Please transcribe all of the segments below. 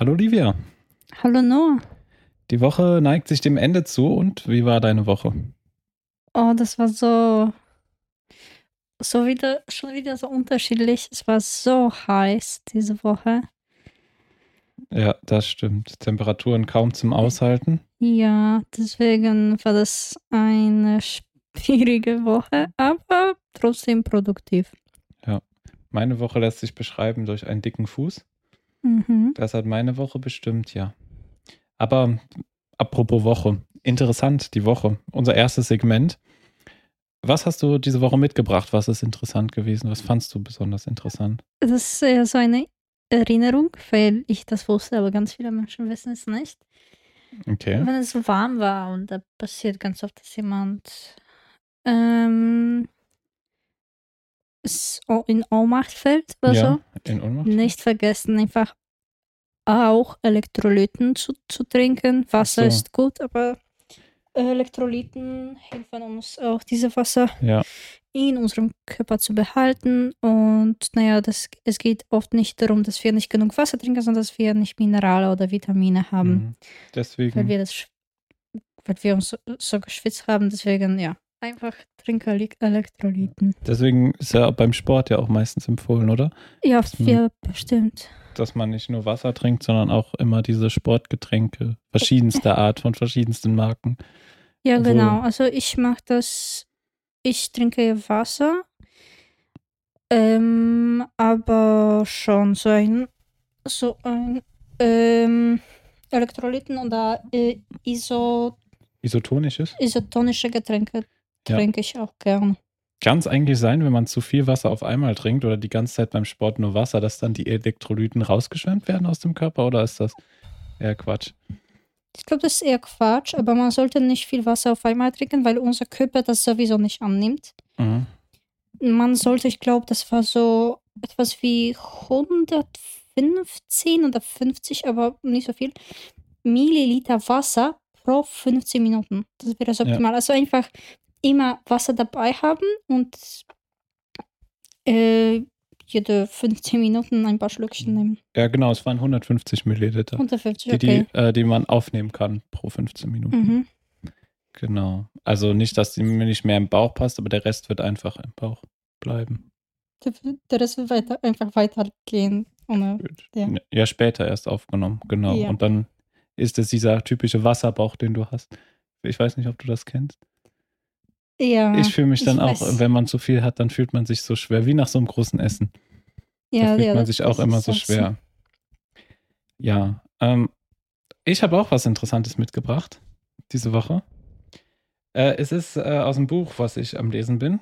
Hallo Livia. Hallo Noah. Die Woche neigt sich dem Ende zu und wie war deine Woche? Oh, das war so, so wieder, schon wieder so unterschiedlich. Es war so heiß diese Woche. Ja, das stimmt. Temperaturen kaum zum Aushalten. Ja, deswegen war das eine schwierige Woche, aber trotzdem produktiv. Ja, meine Woche lässt sich beschreiben durch einen dicken Fuß. Mhm. Das hat meine Woche bestimmt, ja. Aber apropos Woche, interessant die Woche, unser erstes Segment. Was hast du diese Woche mitgebracht? Was ist interessant gewesen? Was fandst du besonders interessant? Das ist eher so eine Erinnerung, weil ich das wusste, aber ganz viele Menschen wissen es nicht. Okay. Wenn es so warm war und da passiert ganz oft, dass jemand ähm, in Ohnmacht fällt oder ja, so. in Ohnmacht. Nicht vergessen, einfach auch Elektrolyten zu, zu trinken. Wasser so. ist gut, aber Elektrolyten helfen uns auch, diese Wasser Ja, in unserem Körper zu behalten. Und naja, das, es geht oft nicht darum, dass wir nicht genug Wasser trinken, sondern dass wir nicht Minerale oder Vitamine haben, mhm. weil, deswegen. wir das, weil wir uns so geschwitzt haben. Deswegen, ja, einfach trinke Ele- Elektrolyten. Deswegen ist ja beim Sport ja auch meistens empfohlen, oder? Ja, Mhm. ja, bestimmt. Dass man nicht nur Wasser trinkt, sondern auch immer diese Sportgetränke verschiedenster Art von verschiedensten Marken. Ja, Obwohl- genau. Also ich mache das, ich trinke Wasser, ähm, aber schon so ein, so ein ähm, Elektrolyten oder äh, iso, Isotonisches? isotonische Getränke Ja. trinke ich auch gern. Kann es eigentlich sein, wenn man zu viel Wasser auf einmal trinkt oder die ganze Zeit beim Sport nur Wasser, dass dann die Elektrolyten rausgeschwemmt werden aus dem Körper oder ist das eher Quatsch? Ich glaube, das ist eher Quatsch, aber man sollte nicht viel Wasser auf einmal trinken, weil unser Körper das sowieso nicht annimmt. Mhm. man sollte, ich glaube, das war so etwas wie 115 oder 50, aber nicht so viel, Milliliter Wasser pro 15 Minuten. Das wäre Ja. optimal. Also einfach immer Wasser dabei haben und äh, jede 15 Minuten ein paar Schlückchen nehmen. Ja, genau, es waren 150 Milliliter, 150, die, okay. die, äh, die man aufnehmen kann pro 15 Minuten. Mhm. Genau. Also nicht, dass die mir nicht mehr im Bauch passt, aber der Rest wird einfach im Bauch bleiben. Der, der Rest wird weiter, einfach weitergehen. Ohne, Ja. Ja, später erst aufgenommen, genau. Ja. Und dann ist es dieser typische Wasserbauch, den du hast. Ich weiß nicht, ob du das kennst. Ja, Ich fühle mich ich dann auch, weiß. wenn man zu viel hat, dann fühlt man sich so schwer, wie nach so einem großen Essen. ja, da fühlt ja, man sich auch immer so schwer. Ja, ähm, ich habe auch was Interessantes mitgebracht diese Woche. Äh, es ist äh, aus dem Buch, was ich am Lesen bin.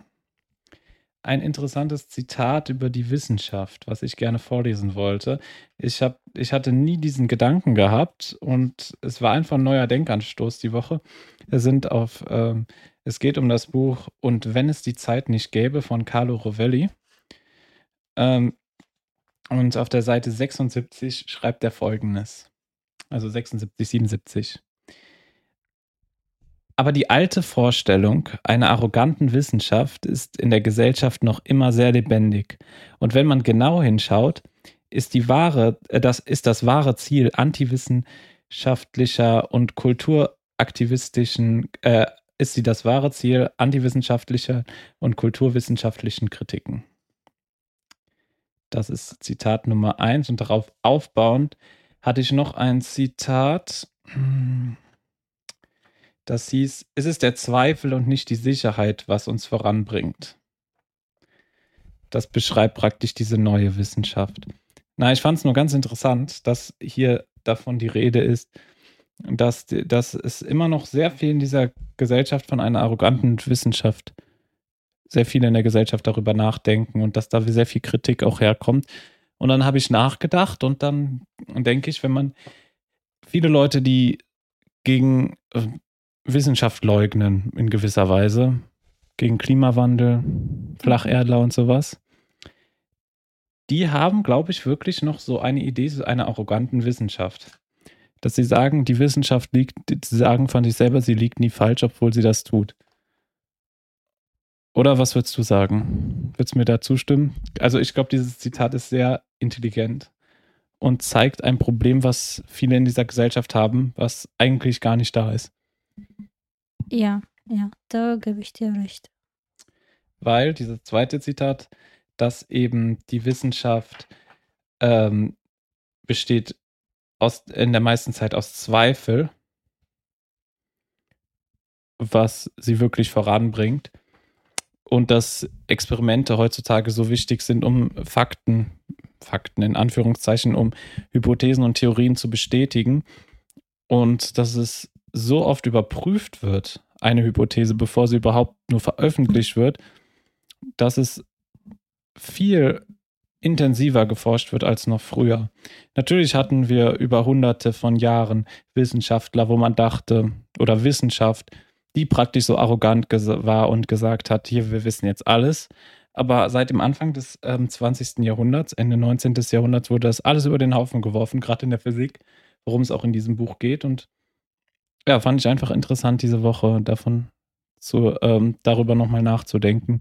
Ein interessantes Zitat über die Wissenschaft, was ich gerne vorlesen wollte. Ich, hab, ich hatte nie diesen Gedanken gehabt und es war einfach ein neuer Denkanstoß die Woche. Wir sind auf, ähm, es geht um das Buch Und wenn es die Zeit nicht gäbe von Carlo Rovelli. Ähm, und auf der Seite 76 schreibt er folgendes. Also 76, 77. Aber die alte Vorstellung einer arroganten Wissenschaft ist in der Gesellschaft noch immer sehr lebendig. Und wenn man genau hinschaut, ist die wahre, äh, das ist das wahre Ziel antiwissenschaftlicher und kulturaktivistischen, äh, ist sie das wahre Ziel antiwissenschaftlicher und kulturwissenschaftlichen Kritiken. Das ist Zitat Nummer eins und darauf aufbauend hatte ich noch ein Zitat. Das hieß, es ist der Zweifel und nicht die Sicherheit, was uns voranbringt. Das beschreibt praktisch diese neue Wissenschaft. Na, ich fand es nur ganz interessant, dass hier davon die Rede ist, dass, dass es immer noch sehr viel in dieser Gesellschaft von einer arroganten Wissenschaft, sehr viele in der Gesellschaft darüber nachdenken und dass da sehr viel Kritik auch herkommt. Und dann habe ich nachgedacht und dann denke ich, wenn man viele Leute, die gegen äh, Wissenschaft leugnen in gewisser Weise, gegen Klimawandel, Flacherdler und sowas, die haben, glaube ich, wirklich noch so eine Idee einer arroganten Wissenschaft. Dass sie sagen, die Wissenschaft liegt, sie sagen von sich selber, sie liegt nie falsch, obwohl sie das tut. Oder was würdest du sagen? Würdest du mir da zustimmen? Also ich glaube, dieses Zitat ist sehr intelligent und zeigt ein Problem, was viele in dieser Gesellschaft haben, was eigentlich gar nicht da ist. Ja, ja, da gebe ich dir recht. Weil, dieses zweite Zitat, dass eben die Wissenschaft ähm, besteht aus, in der meisten Zeit aus Zweifel, was sie wirklich voranbringt. Und dass Experimente heutzutage so wichtig sind, um Fakten, Fakten in Anführungszeichen, um Hypothesen und Theorien zu bestätigen. Und dass es so oft überprüft wird, eine Hypothese, bevor sie überhaupt nur veröffentlicht wird, dass es viel intensiver geforscht wird als noch früher. Natürlich hatten wir über hunderte von Jahren Wissenschaftler, wo man dachte, oder Wissenschaft, die praktisch so arrogant war und gesagt hat, hier, wir wissen jetzt alles. Aber seit dem Anfang des ähm, 20. Jahrhunderts, Ende 19. Jahrhunderts, wurde das alles über den Haufen geworfen, gerade in der Physik, worum es auch in diesem Buch geht. Und ja, fand ich einfach interessant, diese Woche davon zu, ähm, darüber nochmal nachzudenken,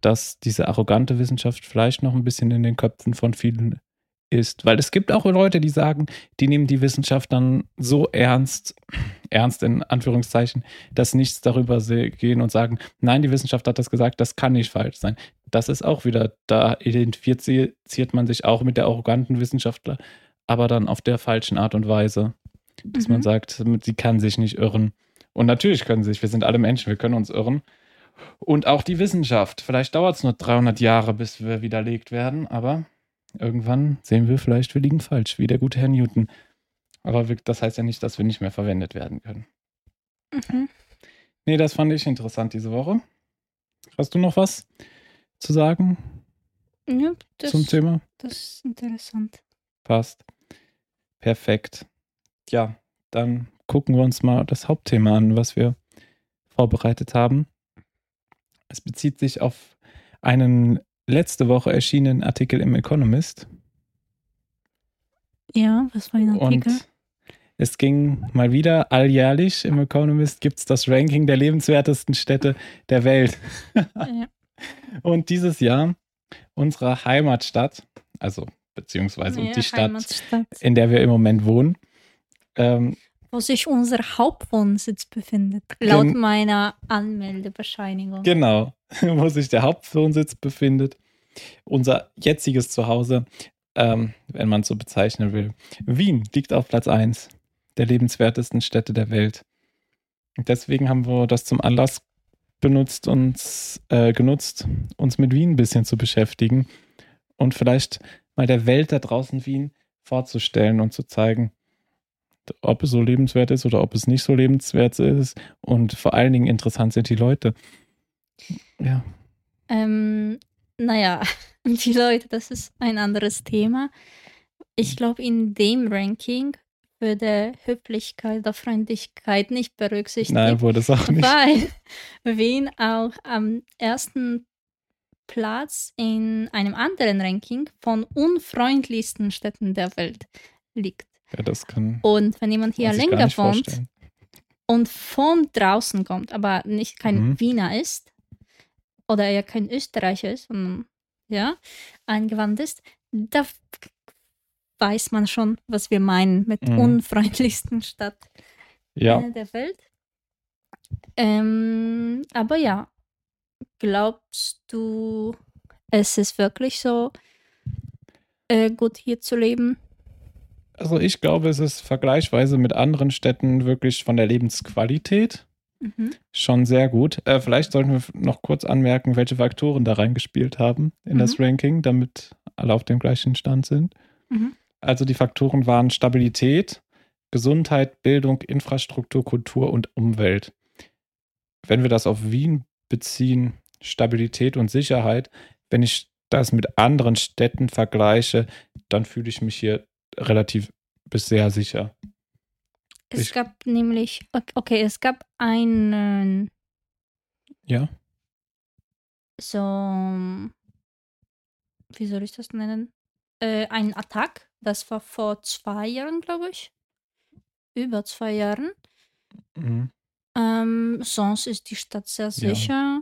dass diese arrogante Wissenschaft vielleicht noch ein bisschen in den Köpfen von vielen ist. Weil es gibt auch Leute, die sagen, die nehmen die Wissenschaft dann so ernst, ernst in Anführungszeichen, dass nichts darüber gehen und sagen, nein, die Wissenschaft hat das gesagt, das kann nicht falsch sein. Das ist auch wieder, da identifiziert man sich auch mit der arroganten Wissenschaftler, aber dann auf der falschen Art und Weise. Dass mhm. man sagt, sie kann sich nicht irren. Und natürlich können sie sich, wir sind alle Menschen, wir können uns irren. Und auch die Wissenschaft. Vielleicht dauert es nur 300 Jahre, bis wir widerlegt werden, aber irgendwann sehen wir vielleicht, wir liegen falsch, wie der gute Herr Newton. Aber das heißt ja nicht, dass wir nicht mehr verwendet werden können. Mhm. Nee, das fand ich interessant diese Woche. Hast du noch was zu sagen? Ja, das, zum Thema? Das ist interessant. Passt. Perfekt. Ja, dann gucken wir uns mal das Hauptthema an, was wir vorbereitet haben. Es bezieht sich auf einen letzte Woche erschienenen Artikel im Economist. Ja, was war ein Artikel? Und es ging mal wieder alljährlich im Economist gibt es das Ranking der lebenswertesten Städte der Welt. ja. Und dieses Jahr unsere Heimatstadt, also beziehungsweise ja, die Stadt, in der wir im Moment wohnen, ähm, wo sich unser Hauptwohnsitz befindet, laut Gen meiner Anmeldebescheinigung. Genau, wo sich der Hauptwohnsitz befindet. Unser jetziges Zuhause, ähm, wenn man es so bezeichnen will. Wien liegt auf Platz 1 der lebenswertesten Städte der Welt. deswegen haben wir das zum Anlass benutzt, uns äh, genutzt, uns mit Wien ein bisschen zu beschäftigen und vielleicht mal der Welt da draußen Wien vorzustellen und zu zeigen, ob es so lebenswert ist oder ob es nicht so lebenswert ist. Und vor allen Dingen interessant sind die Leute. Ja. Ähm, naja, die Leute, das ist ein anderes Thema. Ich glaube, in dem Ranking würde Höflichkeit oder Freundlichkeit nicht berücksichtigt. Nein, wurde es auch nicht. Weil Wien auch am ersten Platz in einem anderen Ranking von unfreundlichsten Städten der Welt liegt. Ja, das kann. Und wenn jemand hier länger wohnt und von draußen kommt, aber nicht kein mhm. Wiener ist oder er kein Österreicher ist, sondern ja, eingewandt ist, da weiß man schon, was wir meinen mit mhm. unfreundlichsten Stadt ja. der Welt. Ähm, aber ja, glaubst du, es ist wirklich so äh, gut hier zu leben? Also ich glaube, es ist vergleichsweise mit anderen Städten wirklich von der Lebensqualität mhm. schon sehr gut. Äh, vielleicht sollten wir noch kurz anmerken, welche Faktoren da reingespielt haben in mhm. das Ranking, damit alle auf dem gleichen Stand sind. Mhm. Also die Faktoren waren Stabilität, Gesundheit, Bildung, Infrastruktur, Kultur und Umwelt. Wenn wir das auf Wien beziehen, Stabilität und Sicherheit, wenn ich das mit anderen Städten vergleiche, dann fühle ich mich hier relativ bis sehr sicher. Es ich, gab nämlich, okay, es gab einen. Ja. So, wie soll ich das nennen? Äh, ein Attack, das war vor zwei Jahren, glaube ich. Über zwei Jahren. Mhm. Ähm, sonst ist die Stadt sehr sicher. Ja.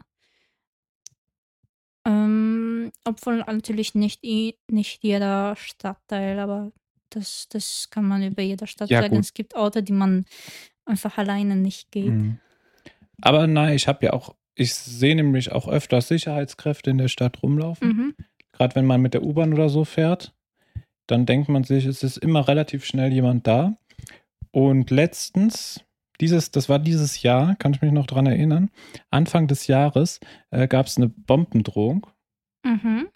Ähm, obwohl natürlich nicht, nicht jeder Stadtteil, aber Das, das kann man über jede Stadt ja, sagen. Gut. Es gibt Orte, die man einfach alleine nicht geht. Mhm. Aber nein, ich habe ja auch, ich sehe nämlich auch öfters Sicherheitskräfte in der Stadt rumlaufen. Mhm. Gerade wenn man mit der U-Bahn oder so fährt, dann denkt man sich, es ist immer relativ schnell jemand da. Und letztens, dieses, das war dieses Jahr, kann ich mich noch dran erinnern, Anfang des Jahres äh, gab es eine Bombendrohung. Mhm.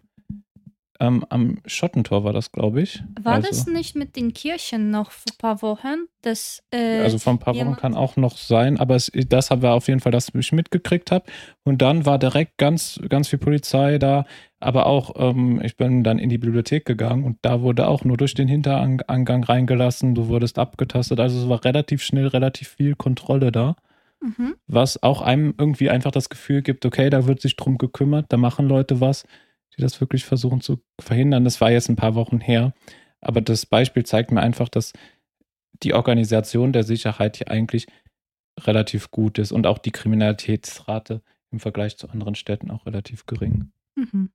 Ähm, am Schottentor war das, glaube ich. War also, das nicht mit den Kirchen noch vor ein paar Wochen? Das, äh, also vor ein paar Wochen kann auch noch sein, aber es, das war auf jeden Fall, dass ich mitgekriegt habe. Und dann war direkt ganz, ganz viel Polizei da, aber auch, ähm, ich bin dann in die Bibliothek gegangen und da wurde auch nur durch den Hinterangang reingelassen, du wurdest abgetastet. Also es war relativ schnell, relativ viel Kontrolle da. Mhm. Was auch einem irgendwie einfach das Gefühl gibt, okay, da wird sich drum gekümmert, da machen Leute was die das wirklich versuchen zu verhindern. Das war jetzt ein paar Wochen her. Aber das Beispiel zeigt mir einfach, dass die Organisation der Sicherheit hier eigentlich relativ gut ist und auch die Kriminalitätsrate im Vergleich zu anderen Städten auch relativ gering. Mhm.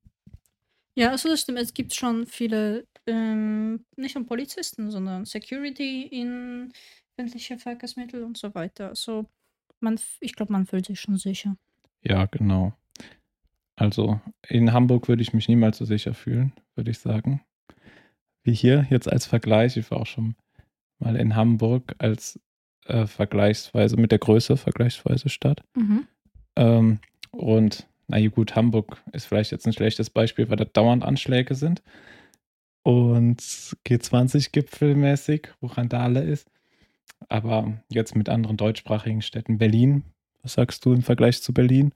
Ja, also das stimmt. Es gibt schon viele, ähm, nicht nur Polizisten, sondern Security in öffentliche Verkehrsmittel und so weiter. Also man, ich glaube, man fühlt sich schon sicher. Ja, genau. Also in Hamburg würde ich mich niemals so sicher fühlen, würde ich sagen. Wie hier, jetzt als Vergleich. Ich war auch schon mal in Hamburg als äh, vergleichsweise, mit der Größe vergleichsweise Stadt. Mhm. Ähm, und na gut, Hamburg ist vielleicht jetzt ein schlechtes Beispiel, weil da dauernd Anschläge sind. Und G20-Gipfelmäßig, wo Randale ist. Aber jetzt mit anderen deutschsprachigen Städten. Berlin, was sagst du im Vergleich zu Berlin?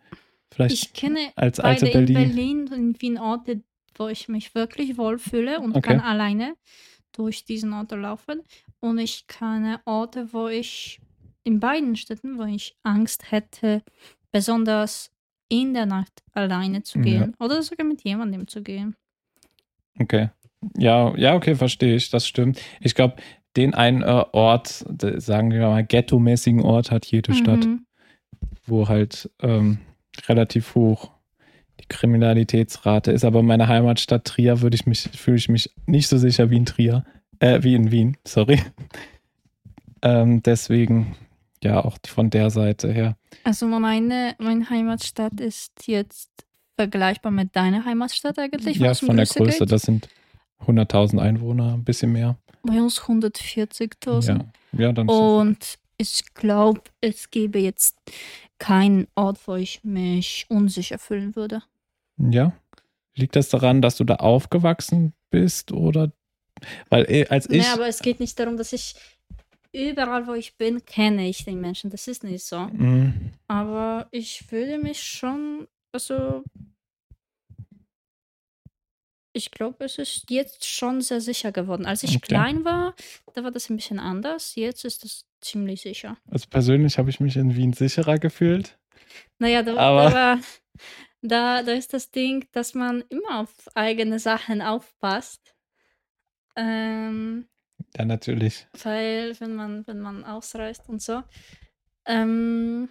Vielleicht ich kenne als alte beide Berlin. in Berlin und Wien Orte, wo ich mich wirklich wohlfühle und okay. kann alleine durch diesen Ort laufen. Und ich kenne Orte, wo ich in beiden Städten, wo ich Angst hätte, besonders in der Nacht alleine zu gehen ja. oder sogar mit jemandem zu gehen. Okay. Ja, ja, okay, verstehe ich. Das stimmt. Ich glaube, den einen äh, Ort, sagen wir mal, ghetto-mäßigen Ort hat jede mhm. Stadt, wo halt ähm, relativ hoch. Die Kriminalitätsrate ist aber meine Heimatstadt Trier, würde ich mich, fühle ich mich nicht so sicher wie in Trier, äh, wie in Wien, sorry. ähm, deswegen, ja, auch von der Seite her. Also meine, meine Heimatstadt ist jetzt vergleichbar mit deiner Heimatstadt eigentlich? Ja, von der Größe, geht? das sind 100.000 Einwohner, ein bisschen mehr. Bei uns 140.000. Ja. ja, dann Und ich glaube, es gäbe jetzt kein Ort, wo ich mich unsicher fühlen würde. Ja. Liegt das daran, dass du da aufgewachsen bist oder weil äh, als ich. Nee, aber es geht nicht darum, dass ich überall, wo ich bin, kenne ich den Menschen. Das ist nicht so. Mhm. Aber ich würde mich schon, also ich glaube, es ist jetzt schon sehr sicher geworden. Als ich okay. klein war, da war das ein bisschen anders. Jetzt ist es ziemlich sicher. Also persönlich habe ich mich in Wien sicherer gefühlt. Naja, da, aber da, da, da ist das Ding, dass man immer auf eigene Sachen aufpasst. Ähm, ja, natürlich. Weil, wenn man, wenn man ausreist und so. Ähm,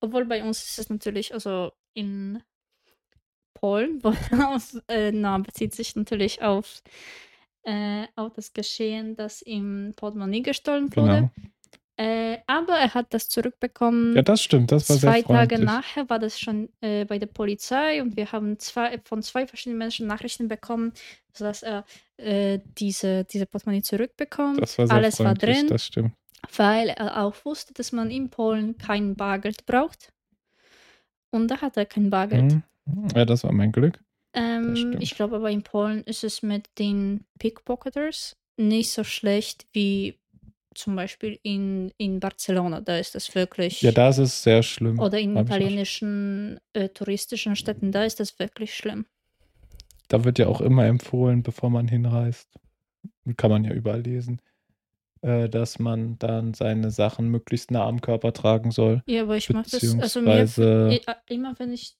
obwohl bei uns ist es natürlich, also in Polen, wo, äh, na, bezieht sich natürlich auf äh, auch das Geschehen, dass ihm Portemonnaie gestohlen wurde. Genau. Äh, aber er hat das zurückbekommen. Ja, das stimmt. Das war zwei sehr Tage nachher war das schon äh, bei der Polizei und wir haben zwei, von zwei verschiedenen Menschen Nachrichten bekommen, dass er äh, diese, diese Portemonnaie zurückbekommt. Das war sehr Alles war drin. Das stimmt. Weil er auch wusste, dass man in Polen kein Bargeld braucht. Und da hat er kein Bargeld. Mhm. Ja, das war mein Glück. Ähm, ich glaube aber in Polen ist es mit den Pickpocketers nicht so schlecht wie zum Beispiel in, in Barcelona. Da ist das wirklich. Ja, da ist es sehr schlimm. Oder in italienischen äh, touristischen Städten, da ist das wirklich schlimm. Da wird ja auch immer empfohlen, bevor man hinreist. Kann man ja überall lesen, äh, dass man dann seine Sachen möglichst nah am Körper tragen soll. Ja, aber ich mache das. Also mir, immer wenn ich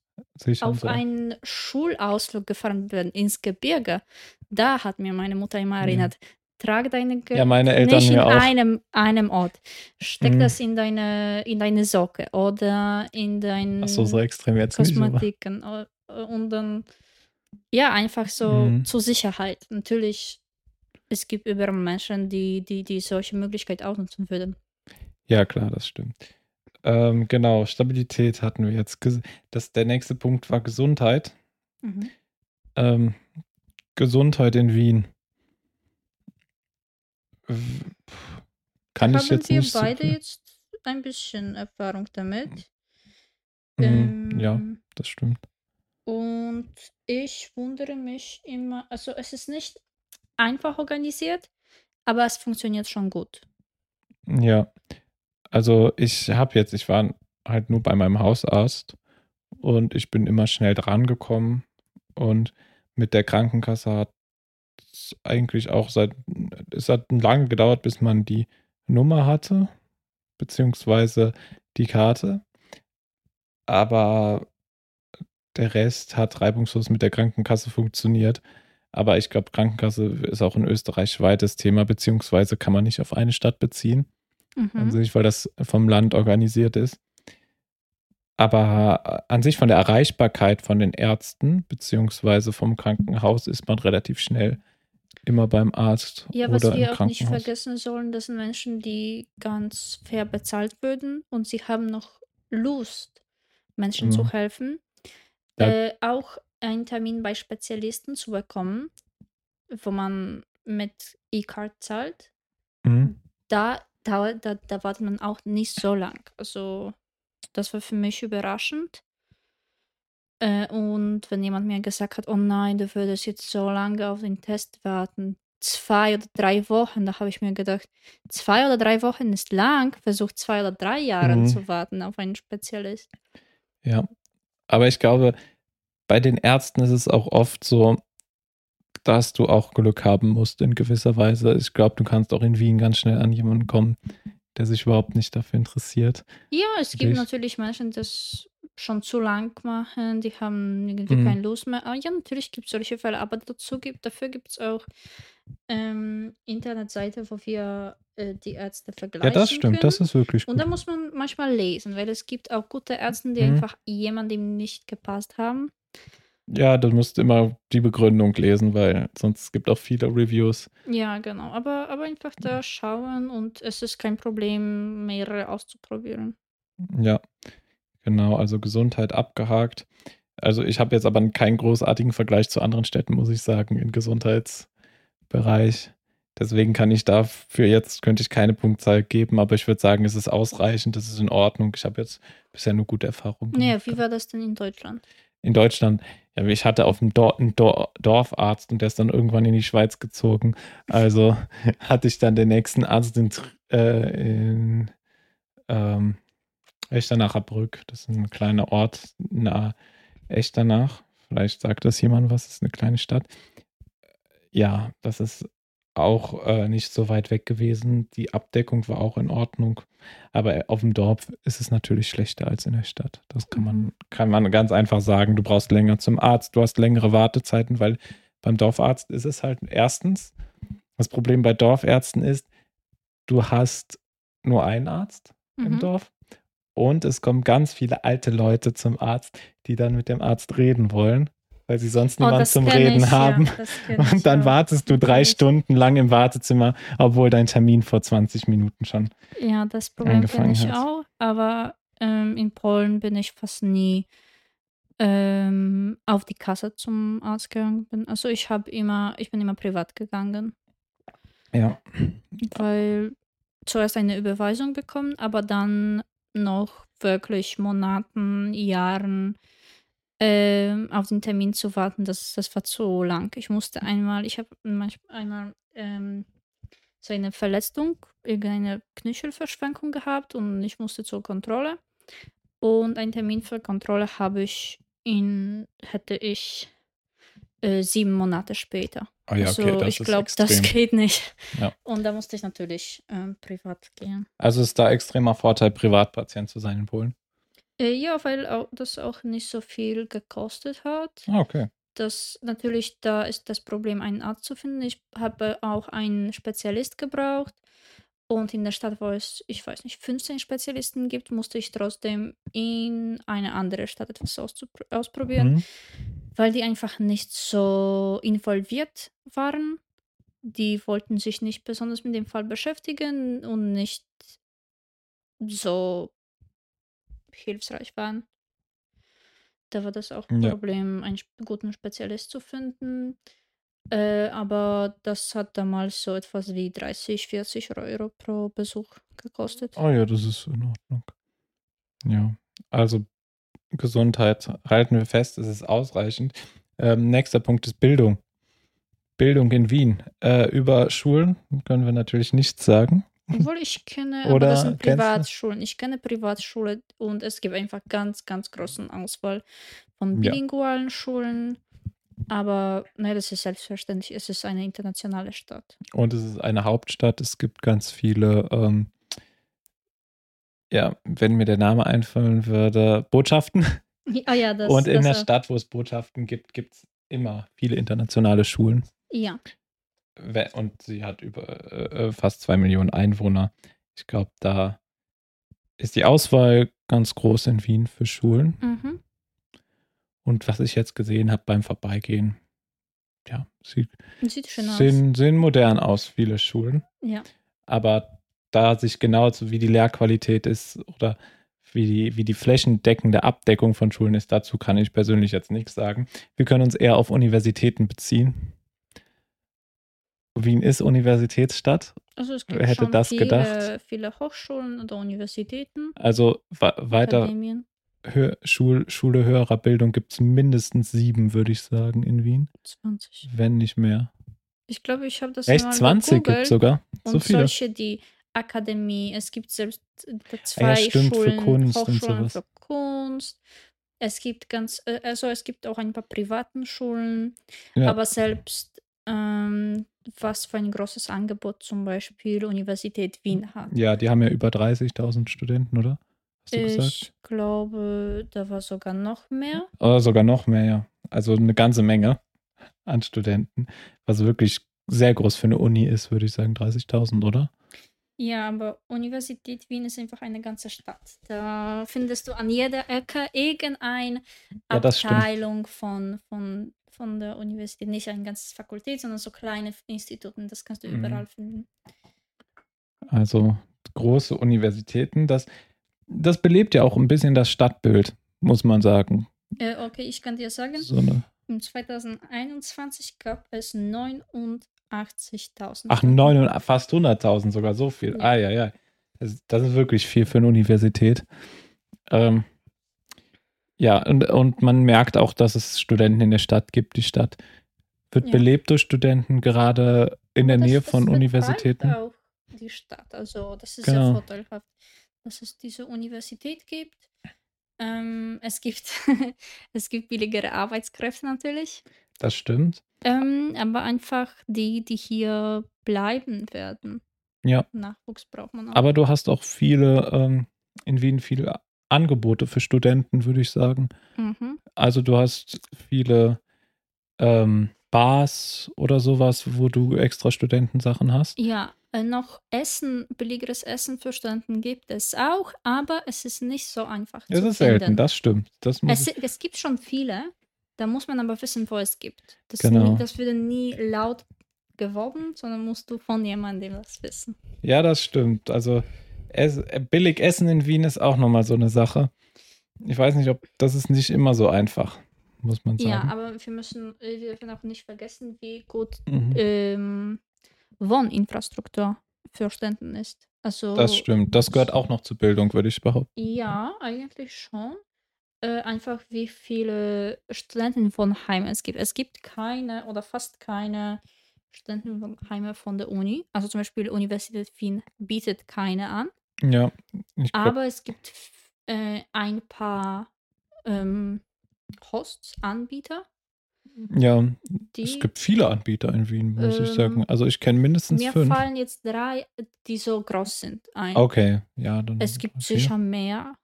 auf so. einen Schulausflug gefahren bin ins Gebirge, da hat mir meine Mutter immer erinnert, ja. trag deine Ge ja, meine Eltern nicht in einem, einem Ort. Steck mhm. das in deine, in deine Socke oder in dein Ach so, so extrem jetzt Kosmetiken. Nicht, und dann, ja, einfach so mhm. zur Sicherheit. Natürlich es gibt überall Menschen, die, die, die solche Möglichkeit ausnutzen würden. Ja, klar, das stimmt. Ähm, genau, Stabilität hatten wir jetzt. Das, der nächste Punkt war Gesundheit. Mhm. Ähm, Gesundheit in Wien. Kann Haben ich jetzt wir nicht. beide so jetzt ein bisschen Erfahrung damit? Mhm, ähm, ja, das stimmt. Und ich wundere mich immer, also es ist nicht einfach organisiert, aber es funktioniert schon gut. Ja, also ich habe jetzt, ich war halt nur bei meinem Hausarzt und ich bin immer schnell dran gekommen und mit der Krankenkasse hat es eigentlich auch seit, es hat lange gedauert, bis man die Nummer hatte, beziehungsweise die Karte. Aber der Rest hat reibungslos mit der Krankenkasse funktioniert. Aber ich glaube, Krankenkasse ist auch ein österreichweites Thema, beziehungsweise kann man nicht auf eine Stadt beziehen. Mhm. An sich, weil das vom Land organisiert ist. Aber an sich von der Erreichbarkeit von den Ärzten, beziehungsweise vom Krankenhaus, ist man relativ schnell immer beim Arzt. Ja, was wir auch nicht vergessen sollen, das sind Menschen, die ganz fair bezahlt würden und sie haben noch Lust, Menschen mhm. zu helfen. Äh, auch einen Termin bei Spezialisten zu bekommen, wo man mit E-Card zahlt. Mhm. Da, da, da, da wartet man auch nicht so lang. Also, das war für mich überraschend. Äh, und wenn jemand mir gesagt hat, oh nein, du würdest jetzt so lange auf den Test warten, zwei oder drei Wochen, da habe ich mir gedacht, zwei oder drei Wochen ist lang, versuch zwei oder drei Jahre mhm. zu warten auf einen Spezialist. Ja, aber ich glaube, bei den Ärzten ist es auch oft so, dass du auch Glück haben musst in gewisser Weise. Ich glaube, du kannst auch in Wien ganz schnell an jemanden kommen, der sich überhaupt nicht dafür interessiert. Ja, es gibt natürlich Menschen, das schon zu lang machen, die haben irgendwie mhm. keine Lust mehr. Ah, ja, natürlich gibt es solche Fälle, aber dazu gibt, dafür gibt es auch ähm, Internetseite, wo wir äh, die Ärzte vergleichen. Ja, das stimmt, können. das ist wirklich gut. Und da muss man manchmal lesen, weil es gibt auch gute Ärzte, die mhm. einfach jemandem nicht gepasst haben. Ja, du musst immer die Begründung lesen, weil sonst gibt auch viele Reviews. Ja, genau. Aber, aber einfach da schauen und es ist kein Problem, mehrere auszuprobieren. Ja, genau. Also Gesundheit abgehakt. Also ich habe jetzt aber keinen großartigen Vergleich zu anderen Städten, muss ich sagen, im Gesundheitsbereich. Deswegen kann ich dafür jetzt, könnte ich keine Punktzahl geben, aber ich würde sagen, es ist ausreichend, es ist in Ordnung. Ich habe jetzt bisher nur gute Erfahrungen gemacht. Ja, wie war das denn in Deutschland? in Deutschland, ich hatte auf dem Dor einen Dor Dorfarzt und der ist dann irgendwann in die Schweiz gezogen. Also hatte ich dann den nächsten Arzt in, äh, in ähm, Echternacher Das ist ein kleiner Ort nahe Echternach. Vielleicht sagt das jemand was, das ist eine kleine Stadt. Ja, das ist auch äh, nicht so weit weg gewesen. Die Abdeckung war auch in Ordnung. Aber auf dem Dorf ist es natürlich schlechter als in der Stadt. Das kann man, mhm. kann man ganz einfach sagen. Du brauchst länger zum Arzt, du hast längere Wartezeiten, weil beim Dorfarzt ist es halt erstens, das Problem bei Dorfärzten ist, du hast nur einen Arzt mhm. im Dorf und es kommen ganz viele alte Leute zum Arzt, die dann mit dem Arzt reden wollen weil sie sonst oh, niemanden zum Reden ich, haben. Ja, und dann wartest du drei Stunden lang im Wartezimmer, obwohl dein Termin vor 20 Minuten schon. Ja, das Problem kenne ich hat. auch, aber ähm, in Polen bin ich fast nie ähm, auf die Kasse zum Arzt gegangen. Also ich habe immer, ich bin immer privat gegangen. Ja. Weil zuerst eine Überweisung bekommen, aber dann noch wirklich Monaten, Jahren ähm, auf den Termin zu warten, das, das war zu lang. Ich musste einmal, ich habe einmal ähm, so eine Verletzung, irgendeine Knöchelverschränkung gehabt und ich musste zur Kontrolle. Und einen Termin für Kontrolle habe ich in, hätte ich äh, sieben Monate später. Ah ja, okay, also ich glaube, das geht nicht. Ja. Und da musste ich natürlich äh, privat gehen. Also ist da extremer Vorteil, Privatpatient zu sein in Polen? Äh, ja, weil auch, das auch nicht so viel gekostet hat. Ah, okay. Das natürlich, da ist das Problem, einen Arzt zu finden. Ich habe auch einen Spezialist gebraucht. Und in der Stadt, wo es, ich weiß nicht, 15 Spezialisten gibt, musste ich trotzdem in eine andere Stadt etwas ausprobieren, mhm. weil die einfach nicht so involviert waren. die wollten sich nicht besonders mit dem Fall beschäftigen und nicht so hilfsreich waren. Da war das auch ein ja. Problem, einen guten Spezialist zu finden. Äh, aber das hat damals so etwas wie 30, 40 Euro pro Besuch gekostet. Oh ja, das ist in Ordnung. Ja, also Gesundheit halten wir fest, es ist ausreichend. Ähm, nächster Punkt ist Bildung. Bildung in Wien. Äh, über Schulen können wir natürlich nichts sagen. Obwohl ich kenne, Oder aber das sind Privatschulen. Ich kenne Privatschulen und es gibt einfach ganz, ganz großen Auswahl von bilingualen ja. Schulen. Aber nein, das ist selbstverständlich. Es ist eine internationale Stadt. Und es ist eine Hauptstadt. Es gibt ganz viele, ähm, ja, wenn mir der Name einfallen würde, Botschaften. Oh ja, das, Und in das der Stadt, wo es Botschaften gibt, gibt es immer viele internationale Schulen. Ja. Und sie hat über äh, fast zwei Millionen Einwohner. Ich glaube, da ist die Auswahl ganz groß in Wien für Schulen. Mhm. Und was ich jetzt gesehen habe beim Vorbeigehen, ja, sieht, sieht schön sehen, aus. sehen modern aus, viele Schulen. Ja. Aber da sich genau so wie die Lehrqualität ist oder wie die, wie die flächendeckende Abdeckung von Schulen ist, dazu kann ich persönlich jetzt nichts sagen. Wir können uns eher auf Universitäten beziehen. Wien ist Universitätsstadt. Also es gibt Wer hätte das viele, gedacht? viele Hochschulen oder Universitäten. Also weiter Hör Schul Schule höherer Bildung gibt es mindestens sieben, würde ich sagen, in Wien. 20. Wenn nicht mehr. Ich glaube, ich habe das Echt, mal 20 gibt es sogar? So und viele? solche, die Akademie, es gibt selbst zwei ah ja, stimmt, Schulen, für Kunst Hochschulen und sowas. für Kunst. Es gibt ganz, äh, also es gibt auch ein paar privaten Schulen, ja. aber selbst ähm, was für ein großes Angebot zum Beispiel Universität Wien hat. Ja, die haben ja über 30.000 Studenten, oder? Hast du ich glaube, da war sogar noch mehr. Oder sogar noch mehr, ja. Also eine ganze Menge an Studenten, was wirklich sehr groß für eine Uni ist, würde ich sagen, 30.000, oder? Ja, aber Universität Wien ist einfach eine ganze Stadt. Da findest du an jeder Ecke irgendeine ja, Abteilung von, von von der Universität. Nicht ein ganzes Fakultät, sondern so kleine Instituten. Das kannst du mhm. überall finden. Also große Universitäten, das, das belebt ja auch ein bisschen das Stadtbild, muss man sagen. Äh, okay, ich kann dir sagen, so eine... 2021 gab es 89.000. Ach, 9, fast 100.000 sogar, so viel. Ja. Ah, ja, ja. Das, das, ist wirklich viel für eine Universität. Ähm, ja, und, und man merkt auch, dass es Studenten in der Stadt gibt. Die Stadt wird ja. belebt durch Studenten, gerade in der das, Nähe von Universitäten. auch die Stadt. Also das ist genau. sehr vorteilhaft, dass es diese Universität gibt. Ähm, es gibt es gibt billigere Arbeitskräfte natürlich. Das stimmt. Ähm, aber einfach die, die hier bleiben werden. Ja. Nachwuchs braucht man auch. Aber du hast auch viele, ähm, in Wien viele Angebote für Studenten, würde ich sagen. Mhm. Also du hast viele ähm, Bars oder sowas, wo du extra Studentensachen hast. Ja, äh, noch Essen, billigeres Essen für Studenten gibt es auch, aber es ist nicht so einfach es zu ist finden. selten, das stimmt. Das es, es, gibt schon viele, da muss man aber wissen, wo es gibt. Das, genau. nie, das würde nie laut geworben, sondern musst du von jemandem das wissen. Ja, das stimmt. Also es, billig Essen in Wien ist auch nochmal so eine Sache. Ich weiß nicht, ob das ist nicht immer so einfach, muss man sagen. Ja, aber wir müssen, wir dürfen auch nicht vergessen, wie gut mhm. ähm, Wohninfrastruktur für Studenten ist. Also, das stimmt. Das gehört auch noch zur Bildung, würde ich behaupten. Ja, eigentlich schon. Äh, einfach wie viele Studentenwohnheime es gibt. Es gibt keine oder fast keine Studentenheime von der Uni. Also zum Beispiel Universität Wien bietet keine an. Ja. Aber es gibt äh, ein paar ähm, Hosts, Anbieter. Ja, die, es gibt viele Anbieter in Wien, muss ähm, ich sagen. Also ich kenne mindestens mir fünf. Mir fallen jetzt drei, die so groß sind. Ein. Okay, ja. Dann, es gibt okay. sicher mehr.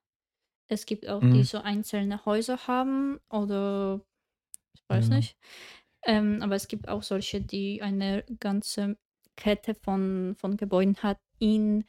Es gibt auch, mhm. die so einzelne Häuser haben oder ich weiß ja. nicht. Ähm, aber es gibt auch solche, die eine ganze Kette von, von Gebäuden hat in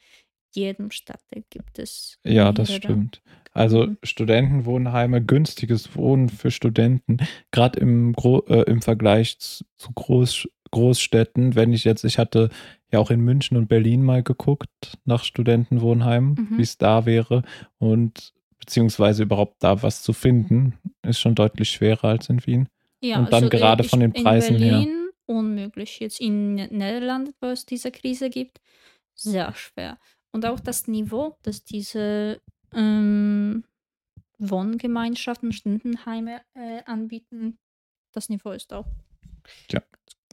jedem Stadtteil gibt es. Ja, das stimmt. Also mhm. Studentenwohnheime, günstiges Wohnen für Studenten, gerade im, äh, im Vergleich zu groß, Großstädten, wenn ich jetzt, ich hatte ja auch in München und Berlin mal geguckt nach Studentenwohnheimen, mhm. wie es da wäre und beziehungsweise überhaupt da was zu finden, ist schon deutlich schwerer als in Wien. Ja, und dann also gerade von den Preisen in Berlin her. Unmöglich. Jetzt in Niederlanden, wo es diese Krise gibt, sehr schwer. Und auch das Niveau, das diese ähm, Wohngemeinschaften, Studentenheime äh, anbieten, das Niveau ist auch. Ja,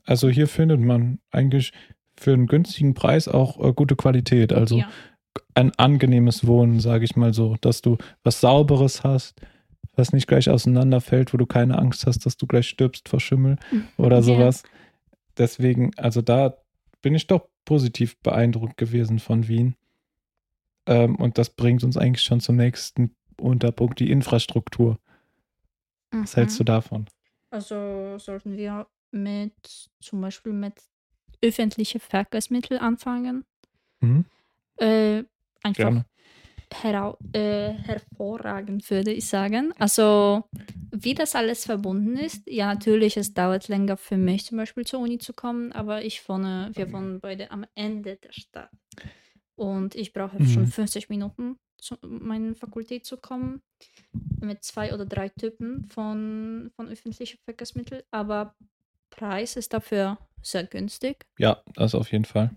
also hier findet man eigentlich für einen günstigen Preis auch äh, gute Qualität. Also ja. ein angenehmes Wohnen, sage ich mal so, dass du was Sauberes hast, was nicht gleich auseinanderfällt, wo du keine Angst hast, dass du gleich stirbst vor Schimmel mhm. oder sowas. Ja. Deswegen, also da bin ich doch positiv beeindruckt gewesen von Wien. Ähm, und das bringt uns eigentlich schon zum nächsten Unterpunkt, die Infrastruktur. Mhm. Was hältst du davon? Also sollten wir mit zum Beispiel mit öffentlichen Verkehrsmitteln anfangen. Mhm. Äh, einfach hera äh, hervorragend, würde ich sagen. Also, wie das alles verbunden ist, ja, natürlich, es dauert länger für mich zum Beispiel zur Uni zu kommen, aber ich wohne, wir wohnen beide am Ende der Stadt. Und ich brauche mhm. schon 50 Minuten, zu meiner Fakultät zu kommen, mit zwei oder drei Typen von, von öffentlichen Verkehrsmitteln, aber Preis ist dafür sehr günstig. Ja, das auf jeden Fall.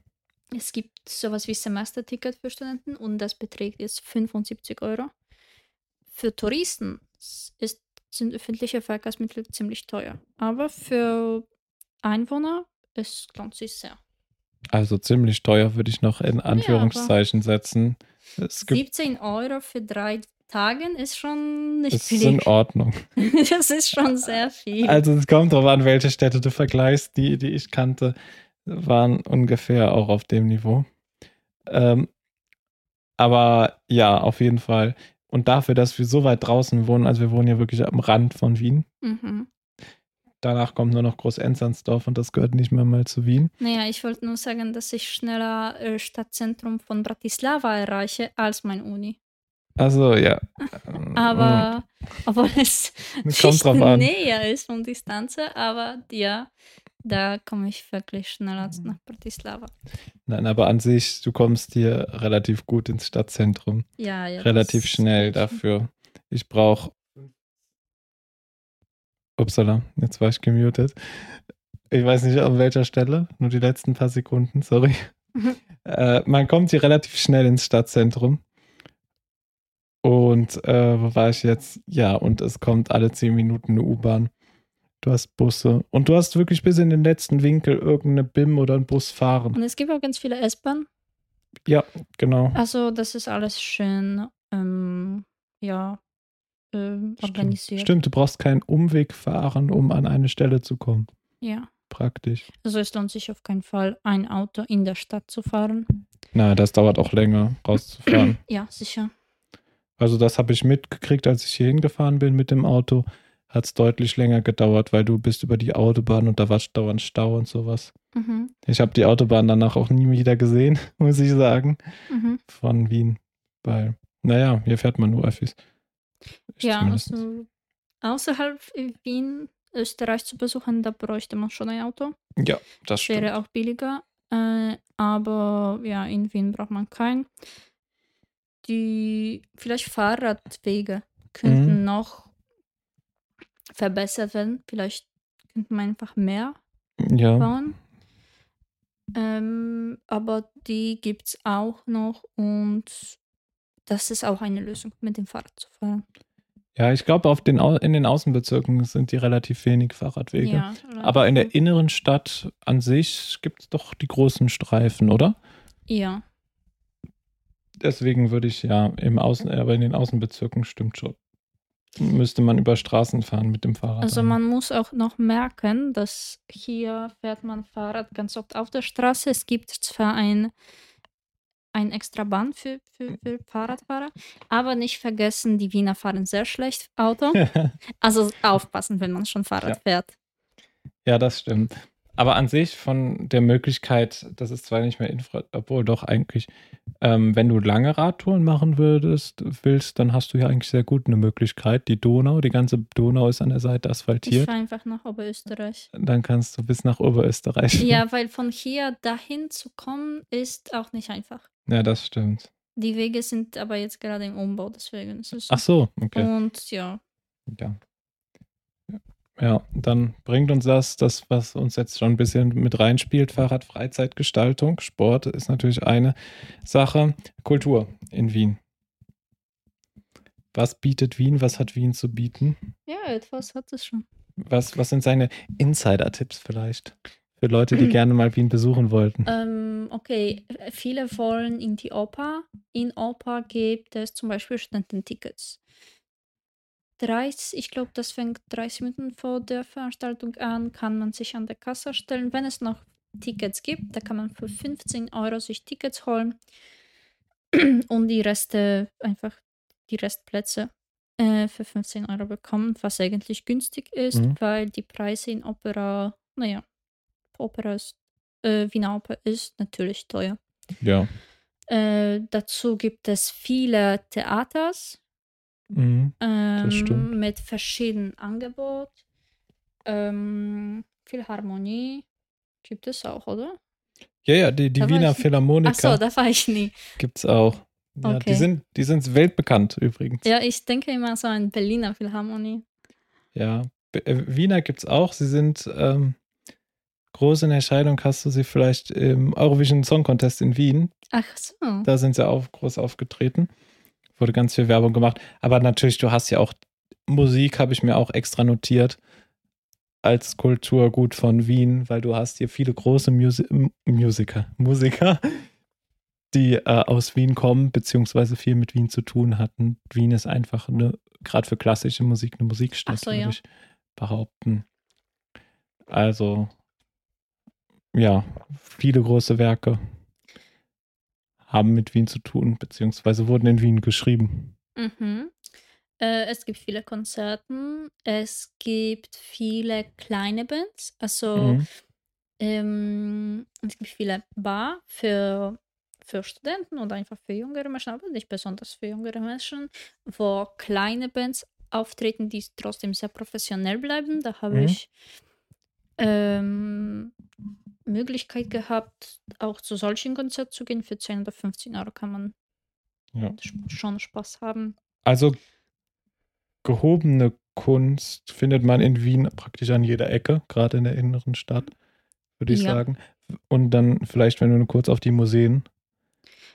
Es gibt sowas wie Semesterticket für Studenten und das beträgt jetzt 75 Euro. Für Touristen ist, sind öffentliche Verkehrsmittel ziemlich teuer, aber für Einwohner es lohnt sich sehr. Also ziemlich teuer würde ich noch in Anführungszeichen ja, setzen. Es 17 Euro für drei Tagen ist schon nicht das billig. Das ist in Ordnung. das ist schon sehr viel. Also es kommt darauf an, welche Städte du vergleichst. Die, die ich kannte, waren ungefähr auch auf dem Niveau. Ähm, aber ja, auf jeden Fall. Und dafür, dass wir so weit draußen wohnen, also wir wohnen ja wirklich am Rand von Wien. Mhm. Danach kommt nur noch Groß-Enzansdorf und das gehört nicht mehr mal zu Wien. Naja, ich wollte nur sagen, dass ich schneller äh, Stadtzentrum von Bratislava erreiche als mein Uni. Also ja. Aber, mhm. obwohl es kommt drauf an. näher ist von Distanz, aber ja, da komme ich wirklich schneller nach Bratislava. Nein, aber an sich, du kommst hier relativ gut ins Stadtzentrum. Ja, ja. Relativ schnell dafür. Ich brauche. Upsala, jetzt war ich gemutet. Ich weiß nicht an welcher Stelle, nur die letzten paar Sekunden, sorry. äh, man kommt hier relativ schnell ins Stadtzentrum. Und äh, wo war ich jetzt? Ja, und es kommt alle zehn Minuten eine U-Bahn. Du hast Busse. Und du hast wirklich bis in den letzten Winkel irgendeine BIM oder einen Bus fahren. Und es gibt auch ganz viele S-Bahnen. Ja, genau. Also, das ist alles schön, ähm, ja, ähm, organisiert. Stimmt, du brauchst keinen Umweg fahren, um an eine Stelle zu kommen. Ja. Praktisch. Also, es lohnt sich auf keinen Fall, ein Auto in der Stadt zu fahren. Na, das dauert auch länger, rauszufahren. ja, sicher. Also das habe ich mitgekriegt, als ich hier hingefahren bin mit dem Auto. Hat es deutlich länger gedauert, weil du bist über die Autobahn und da war dauernd Stau und sowas. Mhm. Ich habe die Autobahn danach auch nie wieder gesehen, muss ich sagen, mhm. von Wien. Weil, naja, hier fährt man nur Öffis. Ja, also außerhalb Wien, Österreich zu besuchen, da bräuchte man schon ein Auto. Ja, das stimmt. Wäre auch billiger. Äh, aber ja, in Wien braucht man keinen die vielleicht Fahrradwege könnten mhm. noch verbessert werden. Vielleicht könnte man einfach mehr ja. bauen. Ähm, aber die gibt es auch noch und das ist auch eine Lösung, mit dem Fahrrad zu fahren. Ja, ich glaube, den, in den Außenbezirken sind die relativ wenig Fahrradwege. Ja, aber in der inneren Stadt an sich gibt es doch die großen Streifen, oder? Ja. Deswegen würde ich ja im Außen, aber in den Außenbezirken stimmt schon. Müsste man über Straßen fahren mit dem Fahrrad. Also man muss auch noch merken, dass hier fährt man Fahrrad ganz oft auf der Straße. Es gibt zwar ein, ein extra Band für, für, für Fahrradfahrer, aber nicht vergessen, die Wiener fahren sehr schlecht Auto. also aufpassen, wenn man schon Fahrrad ja. fährt. Ja, das stimmt. aber an sich von der Möglichkeit, das ist zwar nicht mehr Infra, obwohl doch eigentlich, ähm, wenn du lange Radtouren machen würdest, willst, dann hast du ja eigentlich sehr gut eine Möglichkeit. Die Donau, die ganze Donau ist an der Seite asphaltiert. Ich fahre einfach nach Oberösterreich. Dann kannst du bis nach Oberösterreich. Ja, weil von hier dahin zu kommen ist auch nicht einfach. Ja, das stimmt. Die Wege sind aber jetzt gerade im Umbau, deswegen ist es. Ach so, okay. Und ja. Ja. Ja, dann bringt uns das, das, was uns jetzt schon ein bisschen mit reinspielt, Fahrrad, Freizeitgestaltung, Sport ist natürlich eine Sache. Kultur in Wien. Was bietet Wien? Was hat Wien zu bieten? Ja, etwas hat es schon. Was, was sind seine Insider-Tipps vielleicht? Für Leute, die gerne mal Wien besuchen wollten. Ähm, okay, viele wollen in die Oper. In Oper gibt es zum Beispiel Studententickets. 30, ich glaube, das fängt 30 Minuten vor der Veranstaltung an, kann man sich an der Kasse stellen. Wenn es noch Tickets gibt, da kann man für 15 Euro sich Tickets holen und die Reste, einfach die Restplätze äh, für 15 Euro bekommen, was eigentlich günstig ist, mhm. weil die Preise in Opera, naja, Opera ist, äh, Wiener Oper ist natürlich teuer. Ja. Äh, dazu gibt es viele Theaters, Mhm, ähm, mit verschiedenen Angeboten. Ähm, Philharmonie gibt es auch, oder? Ja, ja, die, die Wiener Philharmoniker. Ach so, da war ich nie. Gibt es auch. Ja, okay. Die sind, die sind weltbekannt übrigens. Ja, ich denke immer so an Berliner Philharmonie. Ja, äh, Wiener gibt es auch. Sie sind ähm, groß in Erscheinung. Hast du sie vielleicht im Eurovision Song Contest in Wien? Ach so. Da sind sie auch groß aufgetreten wurde ganz viel Werbung gemacht. Aber natürlich, du hast ja auch Musik, habe ich mir auch extra notiert als Kulturgut von Wien, weil du hast hier viele große Musi Musiker, Musiker, die äh, aus Wien kommen, beziehungsweise viel mit Wien zu tun hatten. Wien ist einfach eine, gerade für klassische Musik, eine Musikstadt, so, würde ja. ich behaupten. Also, ja, viele große Werke haben mit Wien zu tun, beziehungsweise wurden in Wien geschrieben. Mhm. Äh, es gibt viele Konzerten, es gibt viele kleine Bands, also mhm. ähm, es gibt viele Bar für, für Studenten oder einfach für jüngere Menschen, aber nicht besonders für jüngere Menschen, wo kleine Bands auftreten, die trotzdem sehr professionell bleiben. Da habe mhm. ich ähm, Möglichkeit gehabt, auch zu solchen Konzerten zu gehen. Für 10 oder 15 Euro kann man ja. schon Spaß haben. Also gehobene Kunst findet man in Wien praktisch an jeder Ecke, gerade in der inneren Stadt, würde ich ja. sagen. Und dann vielleicht, wenn du kurz auf die Museen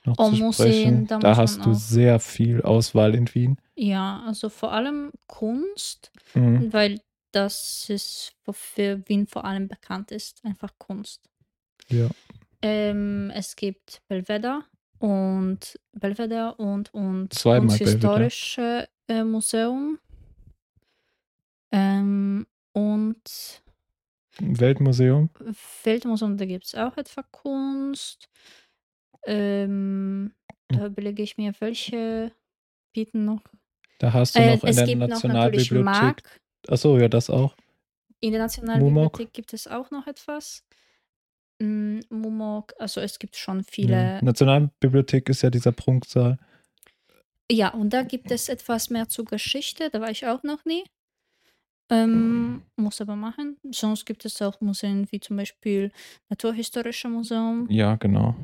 noch oh, zu Museen, da, da hast du sehr viel Auswahl in Wien. Ja, also vor allem Kunst, mhm. weil das ist, wofür Wien vor allem bekannt ist, einfach Kunst. Ja. Ähm, es gibt Belvedere und Belvedere und, und Zweimal historische äh, Museum. Ähm, und Weltmuseum. Weltmuseum, da gibt es auch etwa Kunst. Ähm, da hm. überlege ich mir, welche bieten noch. Da hast du äh, noch äh, in der Nationalbibliothek Achso, ja, das auch. In der Nationalbibliothek gibt es auch noch etwas. Mm, Mumok, also es gibt schon viele. Ja. Nationalbibliothek ist ja dieser Prunksaal. Ja, und da gibt es etwas mehr zur Geschichte, da war ich auch noch nie. Ähm, muss aber machen. Sonst gibt es auch Museen wie zum Beispiel Naturhistorische Museum. Ja, genau.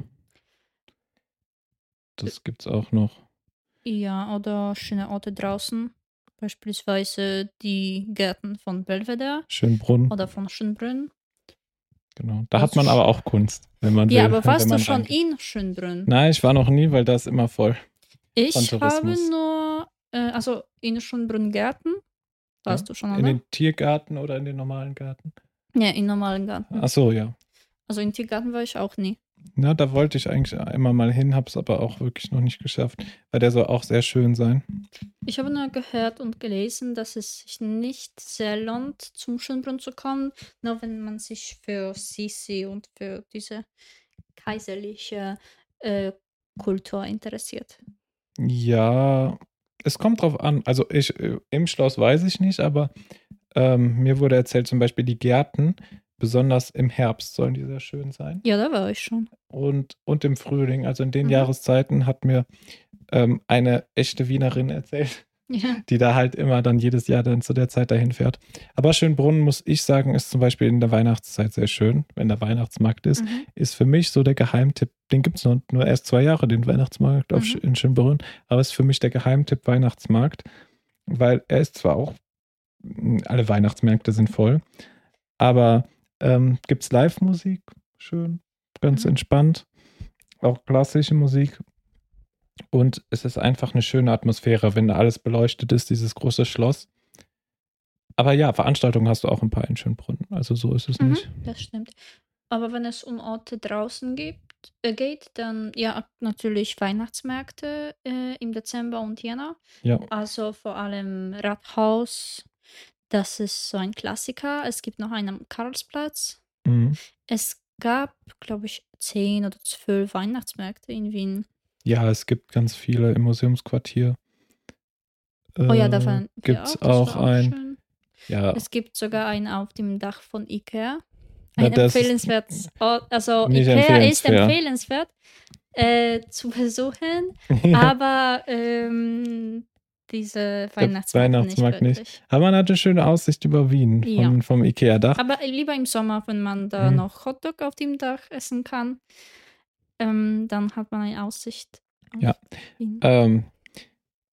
Das gibt es auch noch. Ja, oder schöne Orte draußen. Beispielsweise die Gärten von Belvedere. Schönbrunn. Oder von Schönbrunn. Genau. Da hat man aber auch Kunst, wenn man Ja, will, aber warst du schon in Schönbrunn? Nein, ich war noch nie, weil da ist immer voll. Ich habe nur, äh, also in Schönbrunn Gärten. Warst ja, du schon, oder? In den Tiergarten oder in den normalen Garten? Ja, in normalen Garten. Ach so, ja. Also in Tiergarten war ich auch nie. Na, da wollte ich eigentlich immer mal hin, habe es aber auch wirklich noch nicht geschafft, weil der soll auch sehr schön sein. Ich habe nur gehört und gelesen, dass es sich nicht sehr lohnt, zum Schönbrunn zu kommen, nur wenn man sich für Sisi und für diese kaiserliche äh, Kultur interessiert. Ja, es kommt drauf an. Also ich, äh, im Schloss weiß ich nicht, aber ähm, mir wurde erzählt, zum Beispiel die Gärten, besonders im Herbst sollen die sehr schön sein. Ja, da war ich schon. Und, und im Frühling, also in den mhm. Jahreszeiten, hat mir ähm, eine echte Wienerin erzählt, ja. die da halt immer dann jedes Jahr dann zu der Zeit dahin fährt. Aber Schönbrunn, muss ich sagen, ist zum Beispiel in der Weihnachtszeit sehr schön, wenn der Weihnachtsmarkt ist. Mhm. Ist für mich so der Geheimtipp, den gibt es nur, nur erst zwei Jahre, den Weihnachtsmarkt mhm. auf, in Schönbrunn, aber ist für mich der Geheimtipp Weihnachtsmarkt, weil er ist zwar auch, alle Weihnachtsmärkte sind voll, aber ähm, gibt es Live-Musik, schön, ganz mhm. entspannt, auch klassische Musik und es ist einfach eine schöne Atmosphäre, wenn alles beleuchtet ist, dieses große Schloss. Aber ja, Veranstaltungen hast du auch ein paar in Schönbrunn. Also so ist es mhm, nicht. Das stimmt. Aber wenn es um Orte draußen gibt, äh, geht, dann ja natürlich Weihnachtsmärkte äh, im Dezember und Jänner. Ja. Also vor allem Rathaus. Das ist so ein Klassiker. Es gibt noch einen am Karlsplatz. Mhm. Es gab, glaube ich, zehn oder zwölf Weihnachtsmärkte in Wien. Ja, es gibt ganz viele im Museumsquartier. oh ja, davon äh, gibt es auch, auch ein. Ja. Es gibt sogar einen auf dem Dach von Ikea. Ein ja, empfehlenswertes Ort. Also Ikea ist empfehlenswert äh, zu besuchen, aber ähm, diese Weihnachtsmarkt, Weihnachtsmarkt nicht, nicht. Aber man hat eine schöne Aussicht über Wien ja. vom Ikea-Dach. Aber lieber im Sommer, wenn man da mhm. noch Hotdog auf dem Dach essen kann ähm, dann hat man eine Aussicht. Ja. Ähm,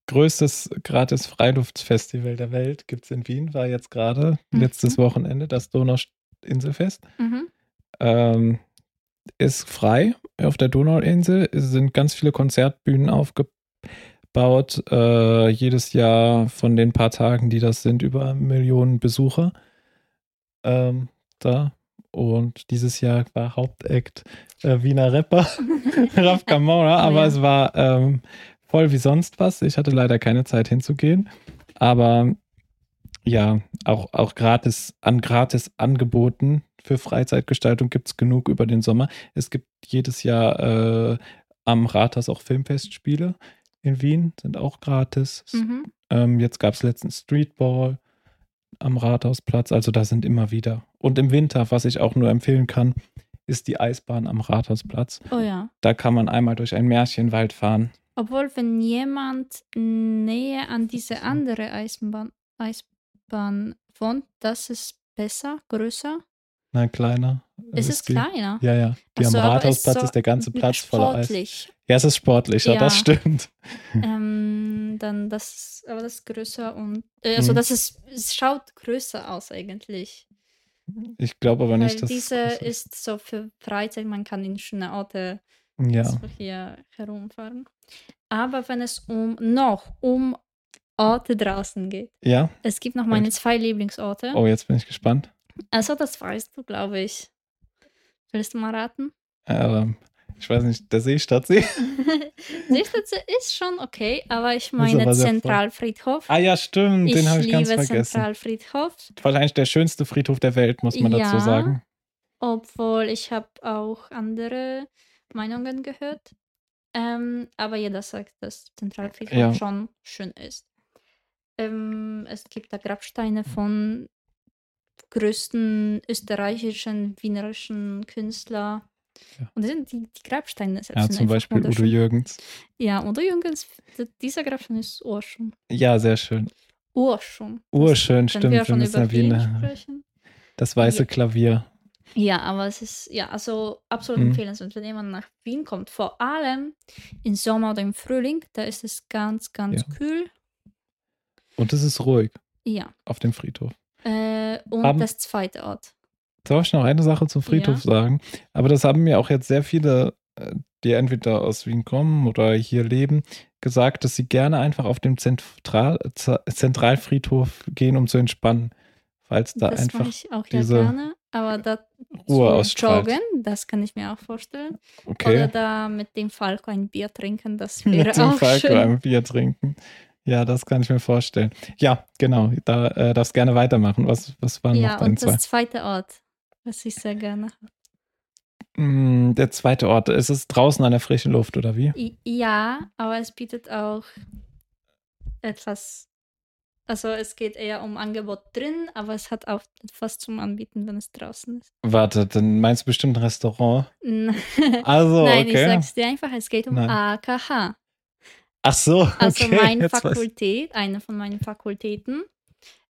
größtes gratis Freiluftfestival der Welt gibt es in Wien, war jetzt gerade mhm. letztes Wochenende, das Donauinselfest. Mhm. Ähm, ist frei auf der Donauinsel. Es sind ganz viele Konzertbühnen aufgebaut. Äh, jedes Jahr von den paar Tagen, die das sind, über Millionen Besucher. Ähm, da und dieses Jahr war Hauptakt äh, Wiener Rapper, Raf Kamora, aber oh, ja. es war ähm, voll wie sonst was. Ich hatte leider keine Zeit hinzugehen, aber ja, auch, auch gratis, an gratis Angeboten für Freizeitgestaltung gibt es genug über den Sommer. Es gibt jedes Jahr äh, am Rathaus auch Filmfestspiele in Wien, sind auch gratis. Mhm. Ähm, jetzt gab es letztens Streetball am Rathausplatz. Also da sind immer wieder. Und im Winter, was ich auch nur empfehlen kann, ist die Eisbahn am Rathausplatz. Oh ja. Da kann man einmal durch einen Märchenwald fahren. Obwohl, wenn jemand näher an diese andere Eisenbahn, Eisbahn wohnt, das ist besser, größer. Nein, kleiner. Es ist, ist kleiner. Ja, ja. Die also, am Rathausplatz ist, so ist, der ganze Platz voller Eis. Ja, es ist sportlicher, ja. das stimmt. Ähm, dann das, aber das ist größer und äh, also mhm. das ist, es schaut größer aus eigentlich. Ich glaube aber Weil nicht, dass diese ist so für Freizeit, man kann in schöne Orte ja. so hier herumfahren. Aber wenn es um noch um Orte draußen geht, ja. Es gibt noch meine zwei Lieblingsorte. Oh, jetzt bin ich gespannt. Also das weißt du, glaube ich. Willst du mal raten? Ähm, ich weiß nicht, der Seestadtsee. Seestadtsee ist schon okay, aber ich meine aber Zentralfriedhof. Ah ja, stimmt, den habe ich ganz vergessen. Ich liebe Zentralfriedhof. Wahrscheinlich der schönste Friedhof der Welt, muss man ja, dazu sagen. Obwohl ich habe auch andere Meinungen gehört. Ähm, aber jeder sagt, dass Zentralfriedhof ja. schon schön ist. Ähm, es gibt da Grabsteine von größten österreichischen, wienerischen Künstler ja. Und das sind die, die Grabsteine selbst. Ja, zum Beispiel Udo Jürgens. Ja, Udo Jürgens, dieser Grabstein ist urschön. Ja, sehr schön. Urschön. Urschön, stimmt. Wir, wir müssen ja Wiener. Das weiße ja. Klavier. Ja, aber es ist, ja, also absolut mhm. empfehlenswert, wenn jemand nach Wien kommt. Vor allem im Sommer oder im Frühling, da ist es ganz, ganz ja. kühl. Und es ist ruhig. Ja. Auf dem Friedhof. Äh, und Haben, das zweite Ort. Soll ich noch eine Sache zum Friedhof ja. sagen? Aber das haben mir auch jetzt sehr viele, äh, die entweder aus Wien kommen oder hier leben, gesagt, dass sie gerne einfach auf dem Zentral Zentralfriedhof gehen, um zu entspannen. Falls da das einfach ich auch diese ja gerne, aber da Ruhe ausstrahlt. Joggen, das kann ich mir auch vorstellen. Okay. Oder da mit dem Falco ein Bier trinken, das wäre mit dem auch Falco schön. ein Bier trinken. Ja, das kann ich mir vorstellen. Ja, genau. Da äh, darfst gerne weitermachen. Was, was waren ja, noch deine zwei? Und das zweite Ort was ich sehr gerne habe. Mm, der zweite Ort, ist es draußen an der frischen Luft oder wie? Ja, aber es bietet auch etwas Also es geht eher um Angebot drin, aber es hat auch etwas zum Anbieten, wenn es draußen ist. Warte, dann meinst du bestimmt ein Restaurant? also, Nein, okay. ich sag's dir einfach, es geht um Nein. AKH. Ach so, okay. Also meine Fakultät, eine von meinen Fakultäten,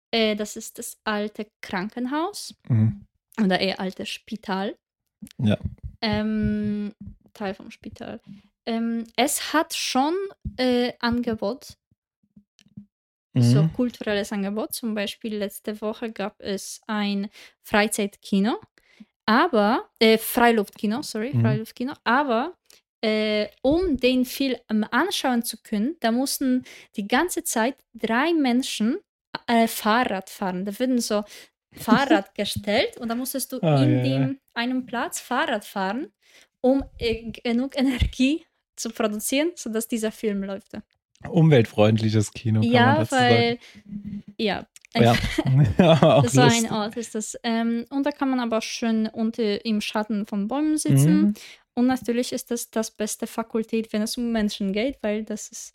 äh, das ist das alte Krankenhaus mhm. oder eher alte Spital. Ja. Ähm, Teil vom Spital. Ähm, es hat schon äh, Angebot, mhm. so kulturelles Angebot. Zum Beispiel letzte Woche gab es ein Freizeitkino, aber äh, Freiluftkino, sorry, mhm. Freiluftkino, aber äh, um den Film anschauen zu können, da mussten die ganze Zeit drei Menschen äh, Fahrrad fahren. Da wurden so Fahrrad gestellt und da musstest du oh, in yeah. dem, einem Platz Fahrrad fahren, um äh, genug Energie zu produzieren, sodass dieser Film läuft. Umweltfreundliches Kino, kann ja, man dazu weil, sagen. Ja, ja. ja so ein Ort ist das. Ähm, und da kann man aber schön unter im Schatten von Bäumen sitzen. Mhm. Und natürlich ist das das beste Fakultät, wenn es um Menschen geht, weil das ist.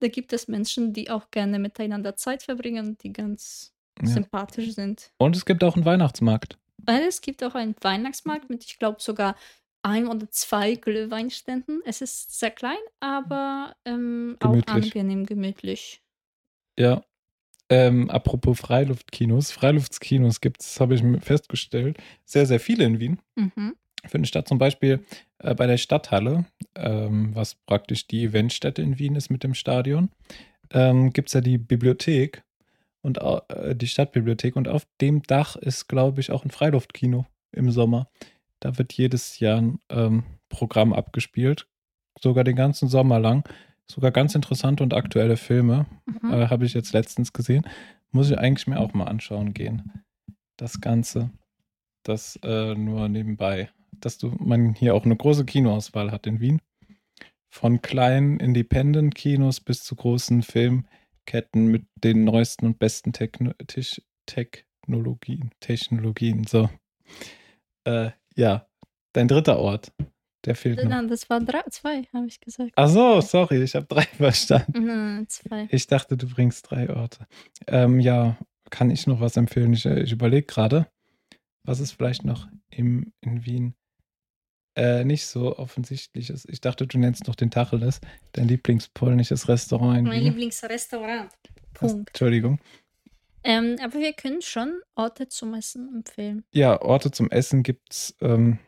Da gibt es Menschen, die auch gerne miteinander Zeit verbringen, die ganz ja. sympathisch sind. Und es gibt auch einen Weihnachtsmarkt. Es gibt auch einen Weihnachtsmarkt mit, ich glaube, sogar ein oder zwei Glühweinständen. Es ist sehr klein, aber ähm, auch angenehm gemütlich. Ja. Ähm, apropos Freiluftkinos. Freiluftskinos gibt es, habe ich festgestellt, sehr, sehr viele in Wien. Mhm. Findet statt zum Beispiel äh, bei der Stadthalle, ähm, was praktisch die Eventstätte in Wien ist mit dem Stadion, ähm, gibt es ja die Bibliothek und äh, die Stadtbibliothek und auf dem Dach ist, glaube ich, auch ein Freiluftkino im Sommer. Da wird jedes Jahr ein ähm, Programm abgespielt, sogar den ganzen Sommer lang. Sogar ganz interessante und aktuelle Filme mhm. äh, habe ich jetzt letztens gesehen. Muss ich eigentlich mir auch mal anschauen gehen. Das Ganze. Das äh, nur nebenbei dass du, man hier auch eine große Kinoauswahl hat in Wien. Von kleinen Independent-Kinos bis zu großen Filmketten mit den neuesten und besten Techno Technologien. Technologien. So. Äh, ja, dein dritter Ort. Der fehlt noch. Nein, das war drei, zwei, habe ich gesagt. Ach so, sorry, ich habe drei verstanden. Nein, zwei. Ich dachte, du bringst drei Orte. Ähm, ja, kann ich noch was empfehlen? Ich, ich überlege gerade, was ist vielleicht noch im, in Wien äh, nicht so offensichtlich ist. Ich dachte, du nennst noch den Tacheles, dein Lieblingspolnisches Restaurant. Mein Lieblingsrestaurant. Punkt. Entschuldigung. Ähm, aber wir können schon Orte zum Essen empfehlen. Ja, Orte zum Essen gibt es. Ähm,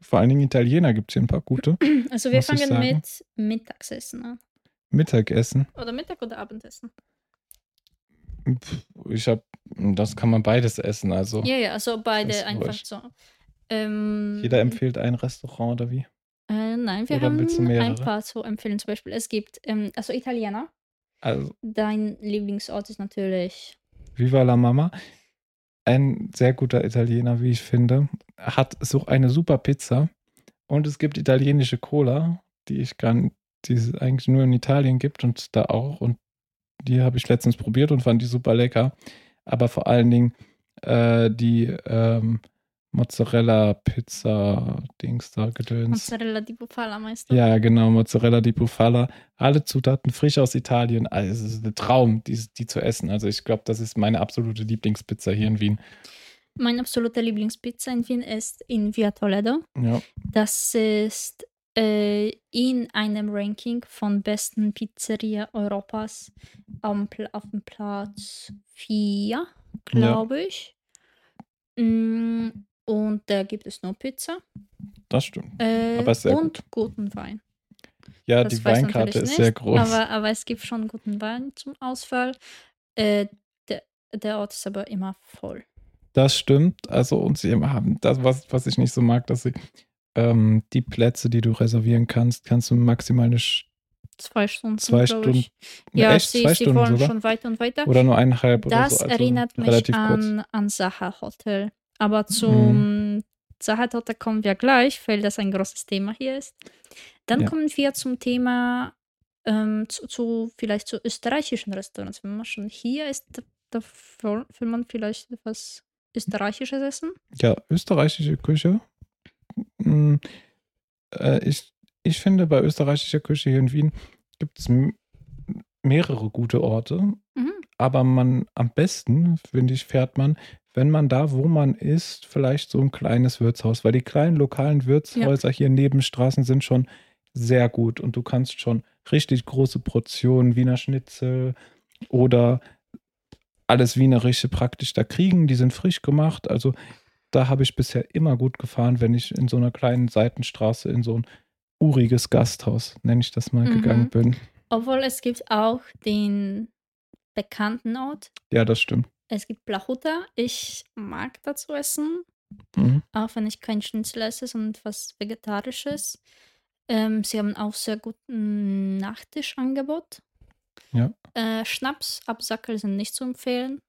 vor allen Dingen Italiener gibt es hier ein paar gute. Also wir fangen mit Mittagsessen an. Mittagessen. Oder Mittag- oder Abendessen. Ich habe, das kann man beides essen, also. Ja, ja, also beide einfach so. Ähm, Jeder empfiehlt ein Restaurant oder wie? Äh, nein, wir oder haben ein paar zu empfehlen. Zum Beispiel, es gibt, ähm, also Italiener. Also. Dein Lieblingsort ist natürlich. Viva la Mama. Ein sehr guter Italiener, wie ich finde, hat so eine super Pizza. Und es gibt italienische Cola, die ich gar die es eigentlich nur in Italien gibt und da auch. Und die habe ich letztens probiert und fand die super lecker. Aber vor allen Dingen äh, die ähm, Mozzarella Pizza Dings da gedöns. Mozzarella di Bufala meinst du? Ja, genau, Mozzarella di Bufala. Alle Zutaten frisch aus Italien. Also es ist ein Traum, die, die zu essen. Also ich glaube, das ist meine absolute Lieblingspizza hier in Wien. Meine absolute Lieblingspizza in Wien ist in Via Toledo. Ja. Das ist äh, in einem Ranking von besten Pizzeria Europas auf, auf dem Platz 4, glaube ja. ich. Mm, und da gibt es nur Pizza. Das stimmt. Äh, aber sehr und gut. guten Wein. Ja, das die Weinkarte ist nicht, sehr groß. Aber, aber es gibt schon guten Wein zum Ausfall. Äh, der, der Ort ist aber immer voll. Das stimmt. Also, und sie haben das, was, was ich nicht so mag, dass sie ähm, die Plätze, die du reservieren kannst, kannst du maximal eine zwei Stunden. Zwei Stunden. Ja, echt? sie, zwei sie Stunden wollen sogar? schon weiter und weiter. Oder nur eineinhalb das oder so. Das also erinnert mich an, an Saha Hotel. Aber zum mhm. Sachertorte kommen wir gleich, weil das ein großes Thema hier ist. Dann ja. kommen wir zum Thema, ähm, zu, zu, vielleicht zu österreichischen Restaurants. Wenn man schon hier ist, da, da will man vielleicht etwas Österreichisches essen. Ja, österreichische Küche. Hm, äh, ich, ich finde, bei österreichischer Küche hier in Wien gibt es mehrere gute Orte, mhm. aber man am besten, finde ich, fährt man, wenn man da, wo man ist, vielleicht so ein kleines Wirtshaus, weil die kleinen lokalen Wirtshäuser ja. hier neben Straßen sind schon sehr gut und du kannst schon richtig große Portionen Wiener Schnitzel oder alles Wienerische praktisch da kriegen. Die sind frisch gemacht. Also da habe ich bisher immer gut gefahren, wenn ich in so einer kleinen Seitenstraße in so ein uriges Gasthaus, nenne ich das mal, mhm. gegangen bin. Obwohl es gibt auch den bekannten Ort. Ja, das stimmt. Es gibt Blachuta. Ich mag dazu essen. Mhm. Auch wenn ich kein Schnitzel esse, sondern etwas Vegetarisches. Ähm, sie haben auch sehr guten Nachtischangebot. Ja. Äh, Schnaps, Absackel sind nicht zu empfehlen.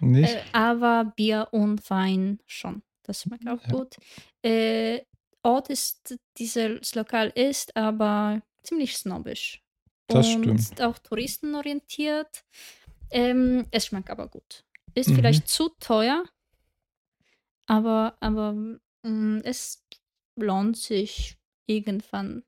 Nicht? Äh, aber Bier und Wein schon. Das schmeckt auch ja. gut. Äh, Ort ist, dieses Lokal ist aber ziemlich snobbisch. Das und stimmt. auch touristenorientiert. Ähm, es schmeckt aber gut. Ist mhm. vielleicht zu teuer, aber, aber mh, mm, es lohnt sich irgendwann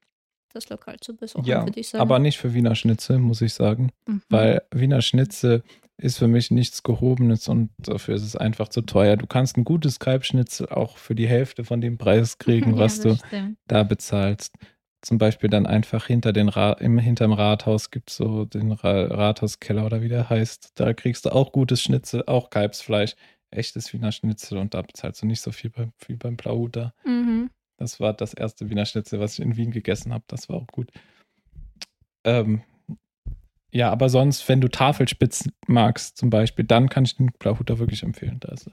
das Lokal zu besuchen, ja, Aber nicht für Wiener Schnitzel, muss ich sagen. Mhm. Weil Wiener Schnitzel ist für mich nichts Gehobenes und dafür ist es einfach zu teuer. Du kannst ein gutes Kalbschnitzel auch für die Hälfte von dem Preis kriegen, was ja, du stimmt. da bezahlst. Zum Beispiel dann einfach hinter den Ra im, hinterm Rathaus gibt es so den Ra Rathauskeller oder wie der heißt. Da kriegst du auch gutes Schnitzel, auch Kalbsfleisch, echtes Wiener Schnitzel und da bezahlst du nicht so viel bei, wie beim Blauhuter. Mhm. Das war das erste Wiener Schnitzel, was ich in Wien gegessen habe. Das war auch gut. Ähm, ja, aber sonst, wenn du Tafelspitz magst, zum Beispiel, dann kann ich den Blauhuter wirklich empfehlen. Da ist,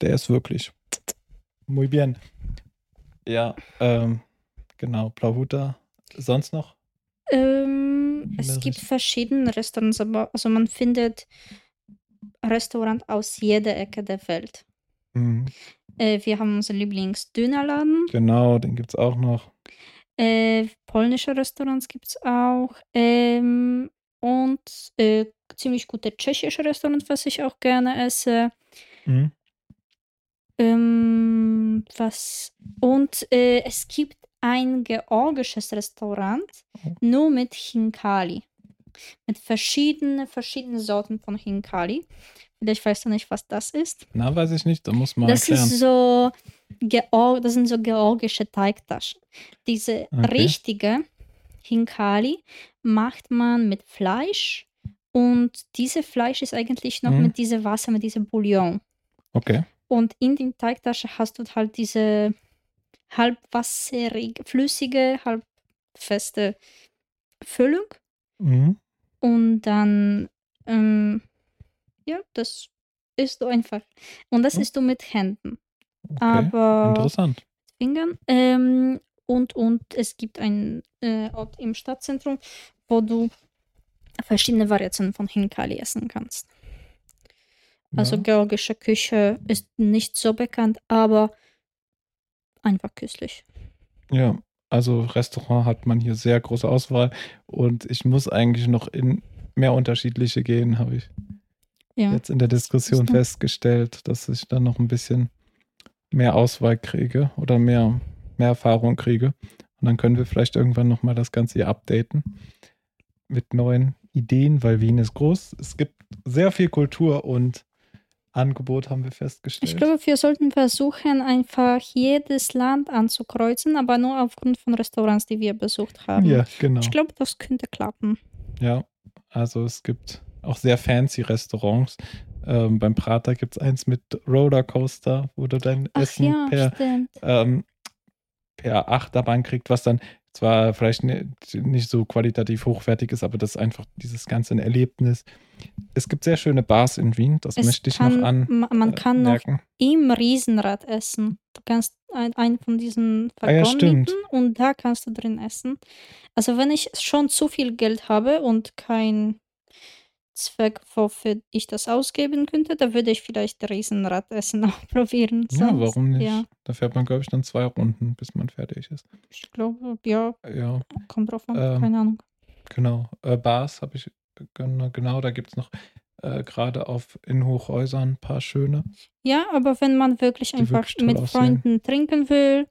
der ist wirklich muy bien. Ja, ähm, genau, Blauhuter. Sonst noch? Ähm, es gibt verschiedene Restaurants, aber also man findet Restaurant aus jeder Ecke der Welt. Mhm. Äh, wir haben unseren Lieblingsdönerladen. Genau, den gibt es auch noch. Äh, polnische Restaurants gibt es auch. Ähm, und äh, ziemlich gute tschechische Restaurants, was ich auch gerne esse. Mhm. Ähm, was und äh, es gibt ein georgisches Restaurant oh. nur mit Hinkali. Mit verschiedenen, verschiedenen Sorten von Hinkali. Vielleicht weißt du nicht, was das ist. Na, weiß ich nicht. Da muss man Das erklären. ist so Georg das sind so georgische Teigtaschen. Diese Okay. richtige Hinkali macht man mit Fleisch und dieses Fleisch ist eigentlich noch Mhm. mit diesem Wasser, mit diesem Bouillon. Okay. Und in den Teigtasche hast du halt diese halbwasserige, flüssige, halbfeste Füllung. Mhm. Und dann, ähm, ja, das isst du einfach. Und das Oh. isst du mit Händen. Okay. Aber Interessant. Fingern. Ähm, und, und es gibt einen äh, Ort im Stadtzentrum, wo du verschiedene Variationen von Hinkali essen kannst. Also Ja. georgische Küche ist nicht so bekannt, aber einfach köstlich. Ja, also Restaurant hat man hier sehr große Auswahl und ich muss eigentlich noch in mehr unterschiedliche gehen, habe ich Ja. jetzt in der Diskussion festgestellt, dass ich dann noch ein bisschen mehr Auswahl kriege oder mehr, mehr Erfahrung kriege. Und dann können wir vielleicht irgendwann nochmal das Ganze hier updaten mit neuen Ideen, weil Wien ist groß. Es gibt sehr viel Kultur und Angebot, haben wir festgestellt. Ich glaube, wir sollten versuchen, einfach jedes Land anzukreuzen, aber nur aufgrund von Restaurants, die wir besucht haben. ja, genau. Ich glaube, das könnte klappen. Ja, also es gibt auch sehr fancy Restaurants. Ähm, beim Prater gibt es eins mit Rollercoaster, wo du dein Ach Essen ja, per, ähm, per Achterbahn kriegt, was dann zwar vielleicht ni- nicht so qualitativ hochwertig ist, aber das ist einfach dieses ganze Erlebnis. Es gibt sehr schöne Bars in Wien, das Es möchte ich kann, noch an. ma- Man äh, kann noch merken. im Riesenrad essen. Du kannst ein, einen von diesen Ah ja, Waggon stimmt. mieten und da kannst du drin essen. Also wenn ich schon zu viel Geld habe und kein Zweck, wofür ich das ausgeben könnte, da würde ich vielleicht Riesenrad essen auch probieren. Ja, Sonst- warum nicht? Ja, Da fährt man, glaube ich, dann zwei Runden, bis man fertig ist. ich glaube, ja, Ja, kommt drauf an, Ähm, keine Ahnung. Genau, äh, Bars habe ich, genau, genau da gibt es noch äh, gerade auf in Hochhäusern ein paar schöne. Ja, aber wenn man wirklich einfach wirklich mit aussehen. Freunden trinken will,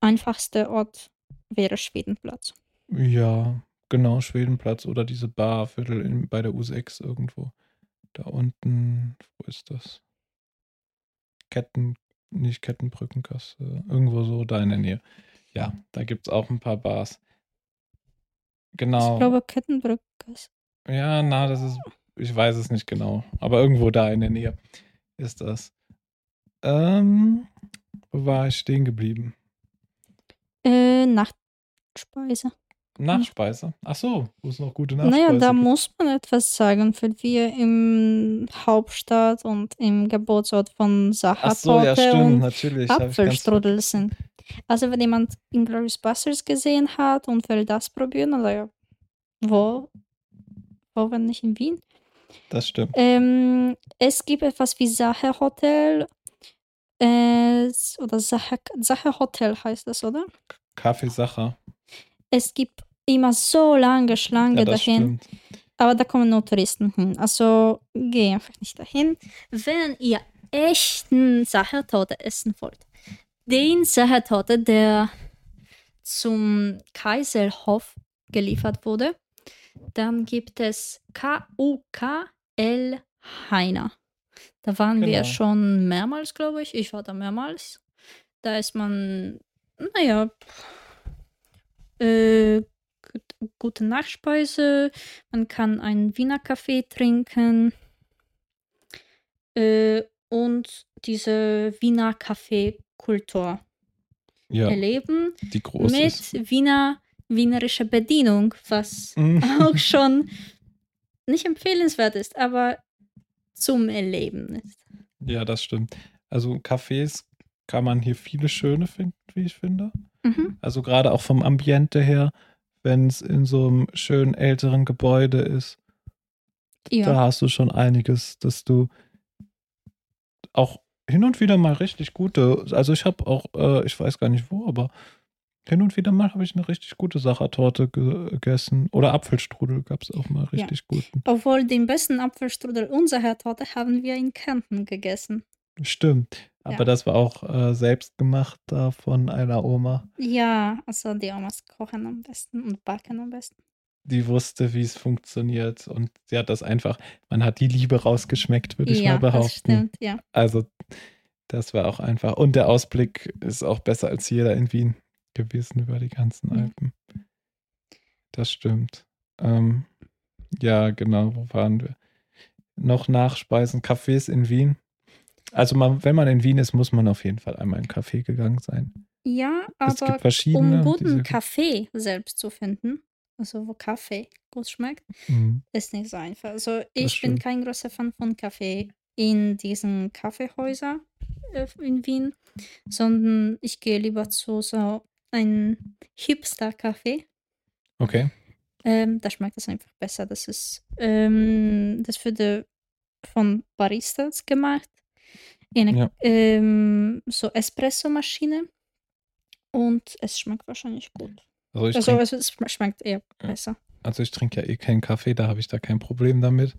einfachster Ort wäre Schwedenplatz. Ja, Genau, Schwedenplatz oder diese Barviertel in, bei der U6 irgendwo. Da unten, wo ist das? Ketten, nicht Kettenbrückenkasse, irgendwo so da in der Nähe. Ja, da gibt es auch ein paar Bars. Genau. Ich glaube Kettenbrückenkasse. Ja, na, das ist, ich weiß es nicht genau, aber irgendwo da in der Nähe ist das. Ähm, wo war ich stehen geblieben? Äh, Nachtspeise. Nachspeise? Ach so, wo es noch gute Nachspeise Naja, da muss man etwas sagen, weil wir im Hauptstadt und im Geburtsort von Sachertorte so, ja, stimmt, und natürlich. Apfelstrudel sind. Also wenn jemand Inglourious Basterds gesehen hat und will das probieren, oder ja, wo, wo wenn nicht in Wien? Das stimmt. Ähm, es gibt etwas wie Sacher Hotel äh, oder Sacher, Sacher Hotel heißt das, oder? Kaffee Sacher. Es gibt immer so lange Schlange ja, dahin. Stimmt. Aber da kommen nur Touristen hin. Also geh einfach nicht dahin. Wenn ihr echten Sachertorte essen wollt, den Sachertorte, der zum Kaiserhof geliefert wurde, dann gibt es K-U-K-L Heiner. Da waren genau. wir schon mehrmals, glaube ich. Ich war da mehrmals. Da ist man, naja, äh, gute Nachspeise. Man kann einen Wiener Kaffee trinken. Äh, und diese Wiener Kaffeekultur ja, erleben. Die groß mit ist. Wiener wienerischer Bedienung, was mhm. auch schon nicht empfehlenswert ist, aber zum Erleben ist. Ja, das stimmt. Also Cafés kann man hier viele schöne finden, wie ich finde. Mhm. Also gerade auch vom Ambiente her, wenn es in so einem schönen älteren Gebäude ist. Ja. Da hast du schon einiges, dass du auch hin und wieder mal richtig gute, also ich habe auch, äh, ich weiß gar nicht wo, aber hin und wieder mal habe ich eine richtig gute Sachertorte gegessen. Oder Apfelstrudel gab es auch mal richtig ja. guten. Obwohl den besten Apfelstrudel unserer Torte haben wir in Kärnten gegessen. Stimmt. Aber ja. das war auch äh, selbst gemacht da von einer Oma. Ja, also die Omas kochen am besten und backen am besten. Die wusste, wie es funktioniert und sie hat das einfach, man hat die Liebe rausgeschmeckt, würde ich ja, mal behaupten. Das stimmt, ja. Also das war auch einfach. Und der Ausblick ist auch besser als jeder in Wien gewesen über die ganzen mhm. Alpen. Das stimmt. Ähm, ja, genau, wo waren wir? Noch Nachspeisen, Cafés in Wien. Also man, wenn man in Wien ist, muss man auf jeden Fall einmal in einen Café gegangen sein. Ja, aber um guten Kaffee selbst zu finden, also wo Kaffee gut schmeckt, mhm. ist nicht so einfach. Also ich bin kein großer Fan von Kaffee in diesen Kaffeehäusern äh, in Wien, sondern ich gehe lieber zu so einem Hipster-Kaffee. Okay. Ähm, da schmeckt es einfach besser. Das ist, ähm, das wurde von Baristas gemacht eine ja. ähm, so Espresso-Maschine und es schmeckt wahrscheinlich gut. Also, ich also trink, es schmeckt eher besser. Also ich trinke ja eh keinen Kaffee, da habe ich da kein Problem damit.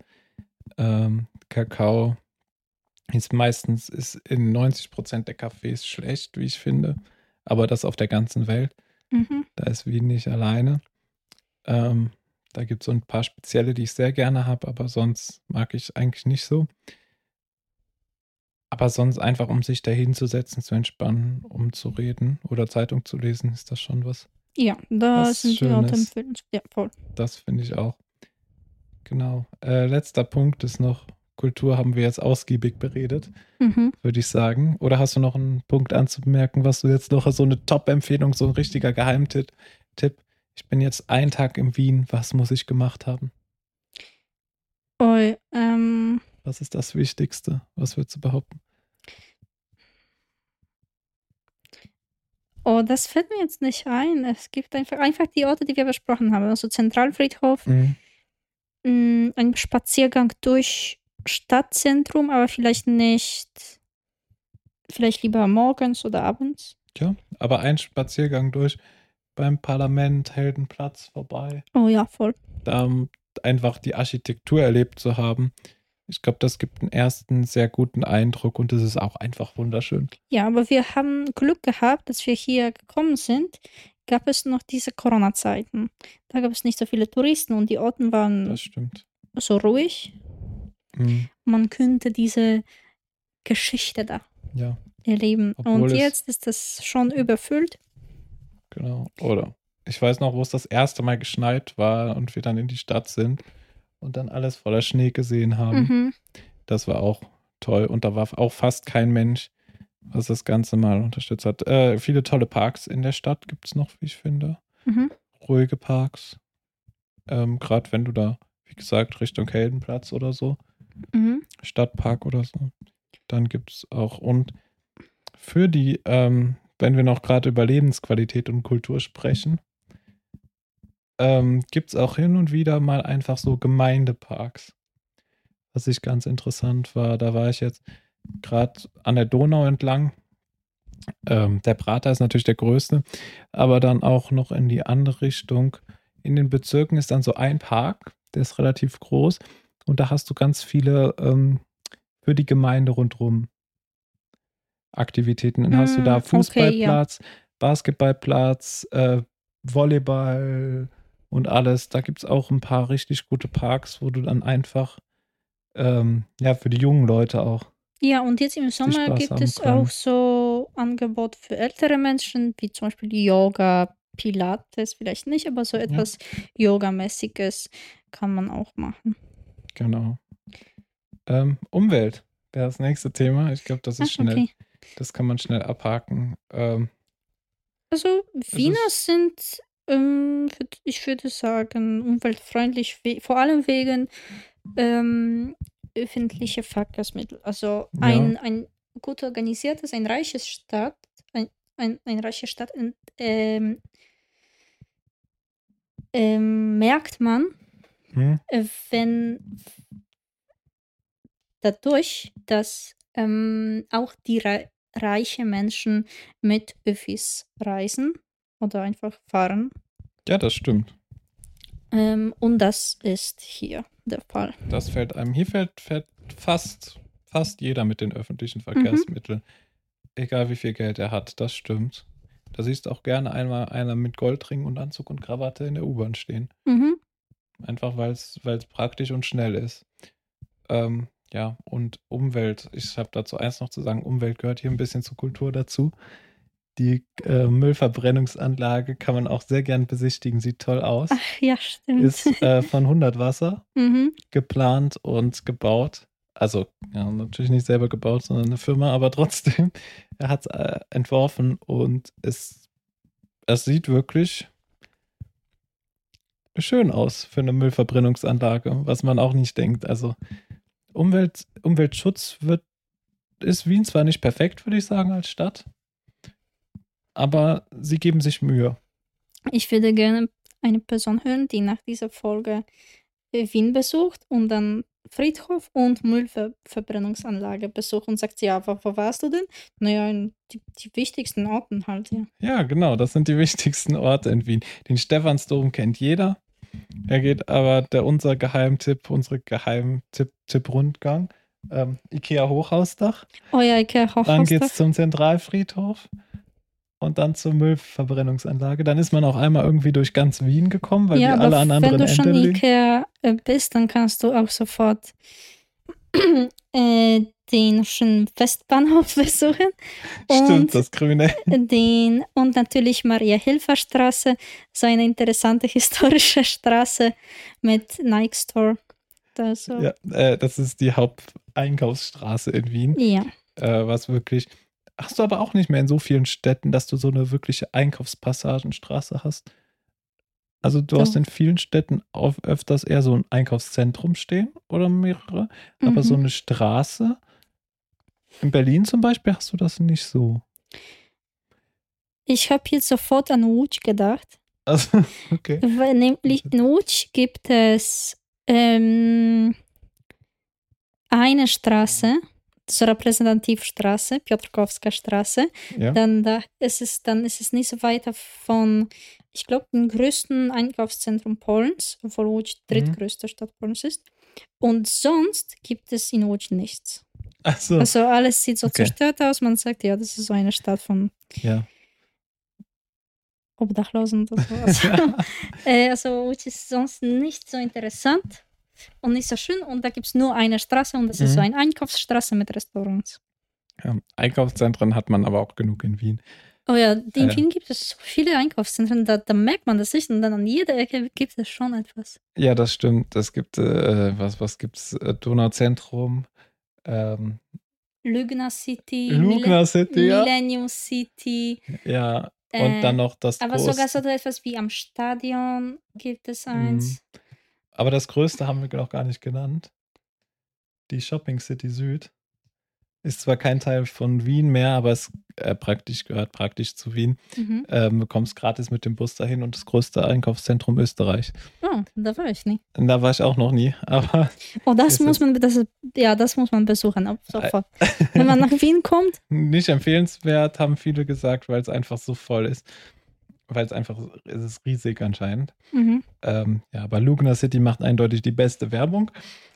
Ähm, Kakao ist meistens ist in 90 Prozent der Kaffees schlecht, wie ich finde. Aber das auf der ganzen Welt. Mhm. Da ist Wien nicht alleine. Ähm, da gibt es so ein paar spezielle, die ich sehr gerne habe, aber sonst mag ich eigentlich nicht so. Aber sonst einfach, um sich da hinzusetzen, zu entspannen, um zu reden oder Zeitung zu lesen, ist das schon was. Ja, da sind die Orte empfehlenswert. Ja, voll. Das finde ich auch. Genau. Äh, letzter Punkt ist noch, Kultur haben wir jetzt ausgiebig beredet, mhm. würde ich sagen. Oder hast du noch einen Punkt anzumerken, was du jetzt noch so eine Top-Empfehlung, so ein richtiger Geheimtipp? Tipp. Ich bin jetzt einen Tag in Wien, was muss ich gemacht haben? Oh, ähm, was ist das Wichtigste? Was würdest du behaupten? Oh, das fällt mir jetzt nicht ein. Es gibt einfach, einfach die Orte, die wir besprochen haben. Also Zentralfriedhof, mhm. Mm, ein Spaziergang durch Stadtzentrum, aber vielleicht nicht, vielleicht lieber morgens oder abends. Ja, aber ein Spaziergang durch beim Parlament, Heldenplatz vorbei. Oh ja, voll. Da einfach die Architektur erlebt zu haben, ich glaube, das gibt einen ersten sehr guten Eindruck und es ist auch einfach wunderschön. Ja, aber wir haben Glück gehabt, dass wir hier gekommen sind gab es noch diese Corona-Zeiten. Da gab es nicht so viele Touristen und die Orten waren so ruhig. Mhm. Man könnte diese Geschichte da ja. erleben. Obwohl und jetzt ist das schon überfüllt. Genau. Oder ich weiß noch, wo es das erste Mal geschneit war und wir dann in die Stadt sind und dann alles voller Schnee gesehen haben. Mhm. Das war auch toll. Und da war auch fast kein Mensch, was das Ganze mal unterstützt hat. Äh, viele tolle Parks in der Stadt gibt es noch, wie ich finde. Mhm. Ruhige Parks. Ähm, Gerade wenn du da, wie gesagt, Richtung Heldenplatz oder so, mhm. Stadtpark oder so, dann gibt es auch. Und für die, ähm, wenn wir noch gerade über Lebensqualität und Kultur sprechen, ähm, gibt es auch hin und wieder mal einfach so Gemeindeparks. Was ich ganz interessant war, da war ich jetzt gerade an der Donau entlang. Ähm, der Prater ist natürlich der größte, aber dann auch noch in die andere Richtung. In den Bezirken ist dann so ein Park, der ist relativ groß und da hast du ganz viele ähm, für die Gemeinde rundherum Aktivitäten. Dann mm, hast du da hm, Fußballplatz, okay, ja. Basketballplatz, äh, Volleyball und alles. Da gibt es auch ein paar richtig gute Parks, wo du dann einfach, ähm, ja, für die jungen Leute auch ja, und jetzt im Sommer gibt es kann. auch so Angebot für ältere Menschen, wie zum Beispiel Yoga, Pilates, vielleicht nicht, aber so etwas ja. Yoga-mäßiges kann man auch machen. Genau. Ähm, Umwelt wäre das nächste Thema. Ich glaube, das ist Ach, schnell. Okay. Das kann man schnell abhaken. Ähm, also, Wiener sind, ähm, ich würde sagen, umweltfreundlich, vor allem wegen ähm, öffentliche Verkehrsmittel. Also ein, ja. ein gut organisiertes, ein reiches Stadt, ein, ein, ein reiche Stadt ähm, ähm, merkt man, hm. wenn dadurch, dass ähm, auch die re reiche Menschen mit Öffis reisen oder einfach fahren. Ja, das stimmt. Ähm, und das ist hier der Fall. Das fällt einem. Hier fährt, fährt fast, fast jeder mit den öffentlichen. Verkehrsmitteln. Mhm. Egal wie viel Geld er hat, das stimmt. Da siehst du auch gerne einmal einer mit Goldring und Anzug und Krawatte in der U-Bahn stehen. Mhm. Einfach weil es praktisch und schnell ist. Ähm, ja, und Umwelt. Ich habe dazu eins noch zu sagen: Umwelt gehört hier ein bisschen zur Kultur dazu. Die äh, Müllverbrennungsanlage kann man auch sehr gern besichtigen, sieht toll aus. Ach, ja, stimmt. Ist äh, von 100 Wasser mhm. geplant und gebaut. Also, ja, natürlich nicht selber gebaut, sondern eine Firma, aber trotzdem, er hat es äh, entworfen und es, es sieht wirklich schön aus für eine Müllverbrennungsanlage, was man auch nicht denkt. Also, Umwelt, Umweltschutz wird, ist Wien zwar nicht perfekt, würde ich sagen, als Stadt, aber sie geben sich Mühe. Ich würde gerne eine Person hören, die nach dieser Folge äh, Wien besucht und dann Friedhof und Müllverbrennungsanlage besucht und sagt, ja, wo, wo warst du denn? Naja, die, die, wichtigsten Orten halt, ja. Ja, genau, das sind die wichtigsten Orte in Wien. Den Stephansdom kennt jeder. Er geht aber der unser Geheimtipp, unsere Geheimtipp-Rundgang. Ähm, Ikea Hochhausdach. Oh ja, Ikea Hochhausdach. Dann geht's zum Zentralfriedhof und dann zur Müllverbrennungsanlage. Dann ist man auch einmal irgendwie durch ganz Wien gekommen, weil ja, die alle an anderen Enden liegen. Wenn du schon Ikea äh, bist, dann kannst du auch sofort äh, den schönen Westbahnhof besuchen. Stimmt, das kriminell. Den, und natürlich Maria-Hilfer-Straße, so eine interessante historische Straße mit Nike Store. Das, so. ja, äh, das ist die Haupteinkaufsstraße in Wien. Ja. Äh, was wirklich hast du aber auch nicht mehr in so vielen Städten, dass du so eine wirkliche Einkaufspassagenstraße hast. Also du so. hast in vielen Städten auf öfters eher so ein Einkaufszentrum stehen oder mehrere, mhm. aber so mhm. eine Straße. In Berlin zum Beispiel hast du das nicht so. Ich habe jetzt sofort an Łódź gedacht. Also, okay. Weil nämlich in Łódź gibt es ähm, eine Straße, zur Repräsentativstraße, Piotrkowska Straße. Ja. Dann, da ist es, dann ist es nicht so weit von, ich glaube, dem größten Einkaufszentrum Polens, obwohl Łódź die mhm. drittgrößte mhm. Stadt Polens ist. Und sonst gibt es in Łódź nichts. So. Also alles sieht so okay. zerstört aus. Man sagt, ja, das ist so eine Stadt von. Ja. Obdachlosen oder so. Also, äh, also, which ist sonst nicht so interessant und nicht so schön. Und da gibt es nur eine Straße und das mhm. ist so mhm. eine Einkaufsstraße mit Restaurants. Ja, Einkaufszentren hat man aber auch genug in Wien. Oh ja, in äh, Wien gibt es so viele Einkaufszentren, da, da, merkt man das nicht und dann an jeder Ecke gibt es schon etwas. Ja, das stimmt. Es gibt, äh, was, was es? Äh, Donauzentrum, ähm, Lügner City, Mille City, ja. Millennium City. Ja, und äh, dann noch das Aber sogar so etwas wie am Stadion gibt es eins. Mhm. Aber das größte haben wir noch gar nicht genannt. Die Shopping City Süd. Ist zwar kein Teil von Wien mehr, aber es äh, praktisch gehört praktisch zu Wien. Mhm. Ähm, du kommst gratis mit dem Bus dahin und das größte Einkaufszentrum Österreich. Oh, da war ich nie. Da war ich auch noch nie. Aber oh, das muss man, das ja, das muss man besuchen. Sofort. Wenn man nach Wien kommt. Nicht empfehlenswert, haben viele gesagt, weil es einfach so voll ist. Weil es einfach, es ist riesig anscheinend. Mhm. Ähm, ja, aber Lugner City macht eindeutig die beste Werbung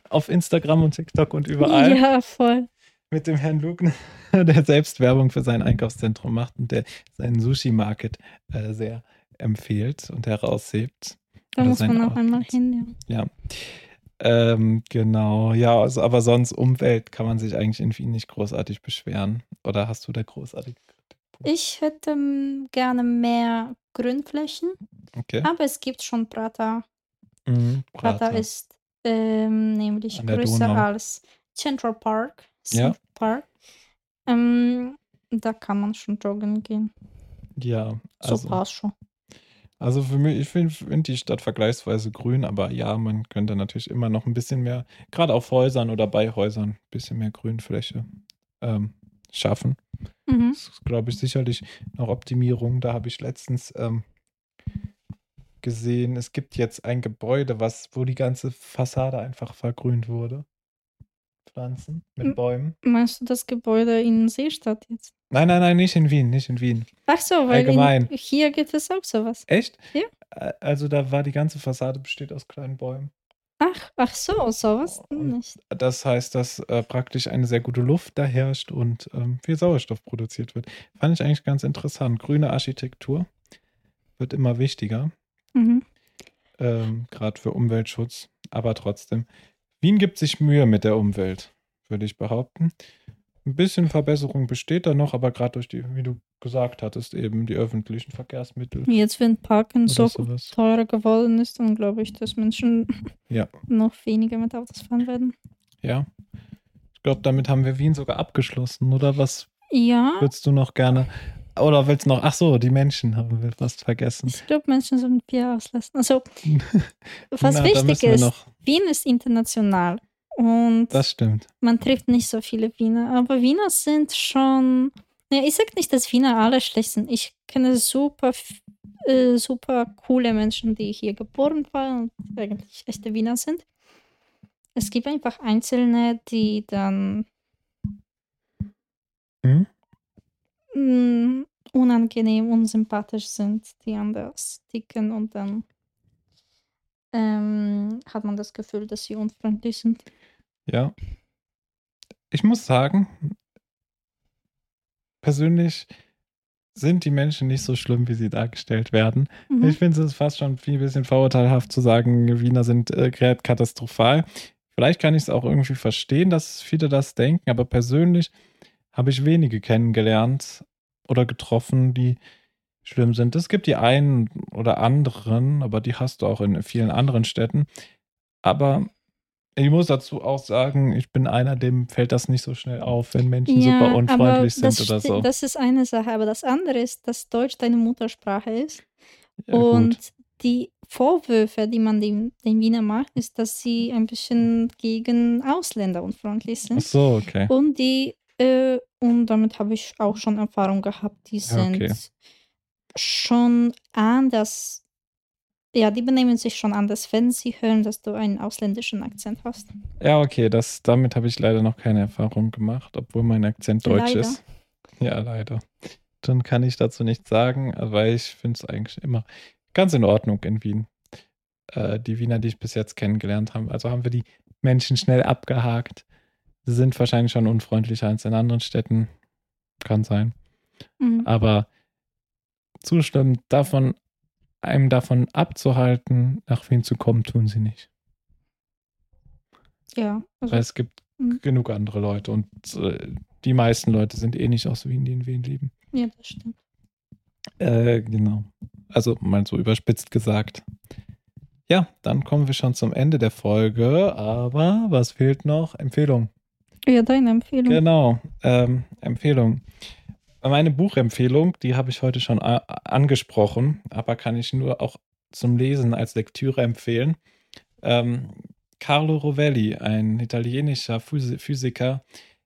auf Instagram und TikTok und überall. Ja, voll mit dem Herrn Lugner, der selbst Werbung für sein Einkaufszentrum macht und der seinen Sushi-Market äh, sehr empfiehlt und heraushebt. Da muss man auch einmal hin, ja. Ja. Ähm, genau, ja, also, aber sonst Umwelt kann man sich eigentlich in Wien nicht großartig beschweren. Oder hast du da großartig? Ich hätte um, gerne mehr Grünflächen. Okay. Aber es gibt schon Prater. Mhm, Prater. Prater ist ähm, nämlich größer Donau. als Central Park ja. Park. Ähm, da kann man schon joggen gehen. Ja, also. So passt schon. Also für mich, ich finde find die Stadt vergleichsweise grün, aber ja, man könnte natürlich immer noch ein bisschen mehr, gerade auf Häusern oder bei Häusern, ein bisschen mehr Grünfläche ähm, schaffen. Mhm. Das ist, glaube ich, sicherlich noch Optimierung. Da habe ich letztens ähm, gesehen, es gibt jetzt ein Gebäude, was, wo die ganze Fassade einfach vergrünt wurde. Pflanzen, mit Bäumen. Meinst du das Gebäude in Seestadt jetzt? Nein, nein, nein, nicht in Wien, nicht in Wien. Ach so, weil Allgemein. In, hier gibt es auch sowas. Echt? Ja. Also da war die ganze Fassade besteht aus kleinen Bäumen. Ach, ach so, sowas nicht. Das heißt, dass äh, praktisch eine sehr gute Luft da herrscht und ähm, viel Sauerstoff produziert wird. Fand ich eigentlich ganz interessant. Grüne Architektur wird immer wichtiger. Mhm. Ähm, Gerade für Umweltschutz. Aber trotzdem, Wien gibt sich Mühe mit der Umwelt, würde ich behaupten. Ein bisschen Verbesserung besteht da noch, aber gerade durch die, wie du gesagt hattest, eben die öffentlichen Verkehrsmittel. Jetzt, wenn Parken so sowas. teurer geworden ist, dann glaube ich, dass Menschen ja. noch weniger mit Autos fahren werden. Ja. Ich glaube, damit haben wir Wien sogar abgeschlossen, oder was ja. würdest du noch gerne oder willst du noch, ach so, die Menschen haben wir fast vergessen. Ich glaube, Menschen sollen Bier auslassen. Also, was Na, wichtig ist, noch. Wien ist international. Und das stimmt. Man trifft nicht so viele Wiener. Aber Wiener sind schon. Ja, ich sage nicht, dass Wiener alle schlecht sind. Ich kenne super, äh, super coole Menschen, die hier geboren waren und eigentlich echte Wiener sind. Es gibt einfach Einzelne, die dann hm? Mm, unangenehm, unsympathisch sind, die anders ticken und dann ähm, hat man das Gefühl, dass sie unfreundlich sind. Ja. Ich muss sagen, persönlich sind die Menschen nicht so schlimm, wie sie dargestellt werden. Mhm. Ich finde es fast schon ein bisschen vorurteilhaft zu sagen, Wiener sind äh, katastrophal. Vielleicht kann ich es auch irgendwie verstehen, dass viele das denken, aber persönlich habe ich wenige kennengelernt oder getroffen, die schlimm sind. Es gibt die einen oder anderen, aber die hast du auch in vielen anderen Städten. Aber ich muss dazu auch sagen, ich bin einer, dem fällt das nicht so schnell auf, wenn Menschen ja, super unfreundlich sind oder so. Das ist eine Sache, aber das andere ist, dass Deutsch deine Muttersprache ist. Ja, und gut. die Vorwürfe, die man den, den Wiener macht, ist, dass sie ein bisschen gegen Ausländer unfreundlich sind. Ach so, okay. Und die äh, und damit habe ich auch schon Erfahrung gehabt. Die sind okay. schon anders. Ja, die benehmen sich schon anders, wenn sie hören, dass du einen ausländischen Akzent hast. Ja, okay, das, damit habe ich leider noch keine Erfahrung gemacht, obwohl mein Akzent deutsch leider. ist. Ja, leider. Dann kann ich dazu nichts sagen, weil ich finde es eigentlich immer ganz in Ordnung in Wien. Äh, die Wiener, die ich bis jetzt kennengelernt habe, also haben wir die Menschen schnell abgehakt. Sie sind wahrscheinlich schon unfreundlicher als in anderen Städten. Kann sein. Mhm. Aber zustimmen, davon, einem davon abzuhalten, nach Wien zu kommen, tun sie nicht. Ja. Also, Weil es gibt mh. genug andere Leute und äh, die meisten Leute sind eh nicht aus Wien, die in Wien leben. Ja, das stimmt. Äh, genau. Also mal so überspitzt gesagt. Ja, dann kommen wir schon zum Ende der Folge, aber was fehlt noch? Empfehlung. Ja, deine Empfehlung. Genau, ähm, Empfehlung. Meine Buchempfehlung, die habe ich heute schon angesprochen, aber kann ich nur auch zum Lesen als Lektüre empfehlen. Ähm, Carlo Rovelli, ein italienischer Physiker,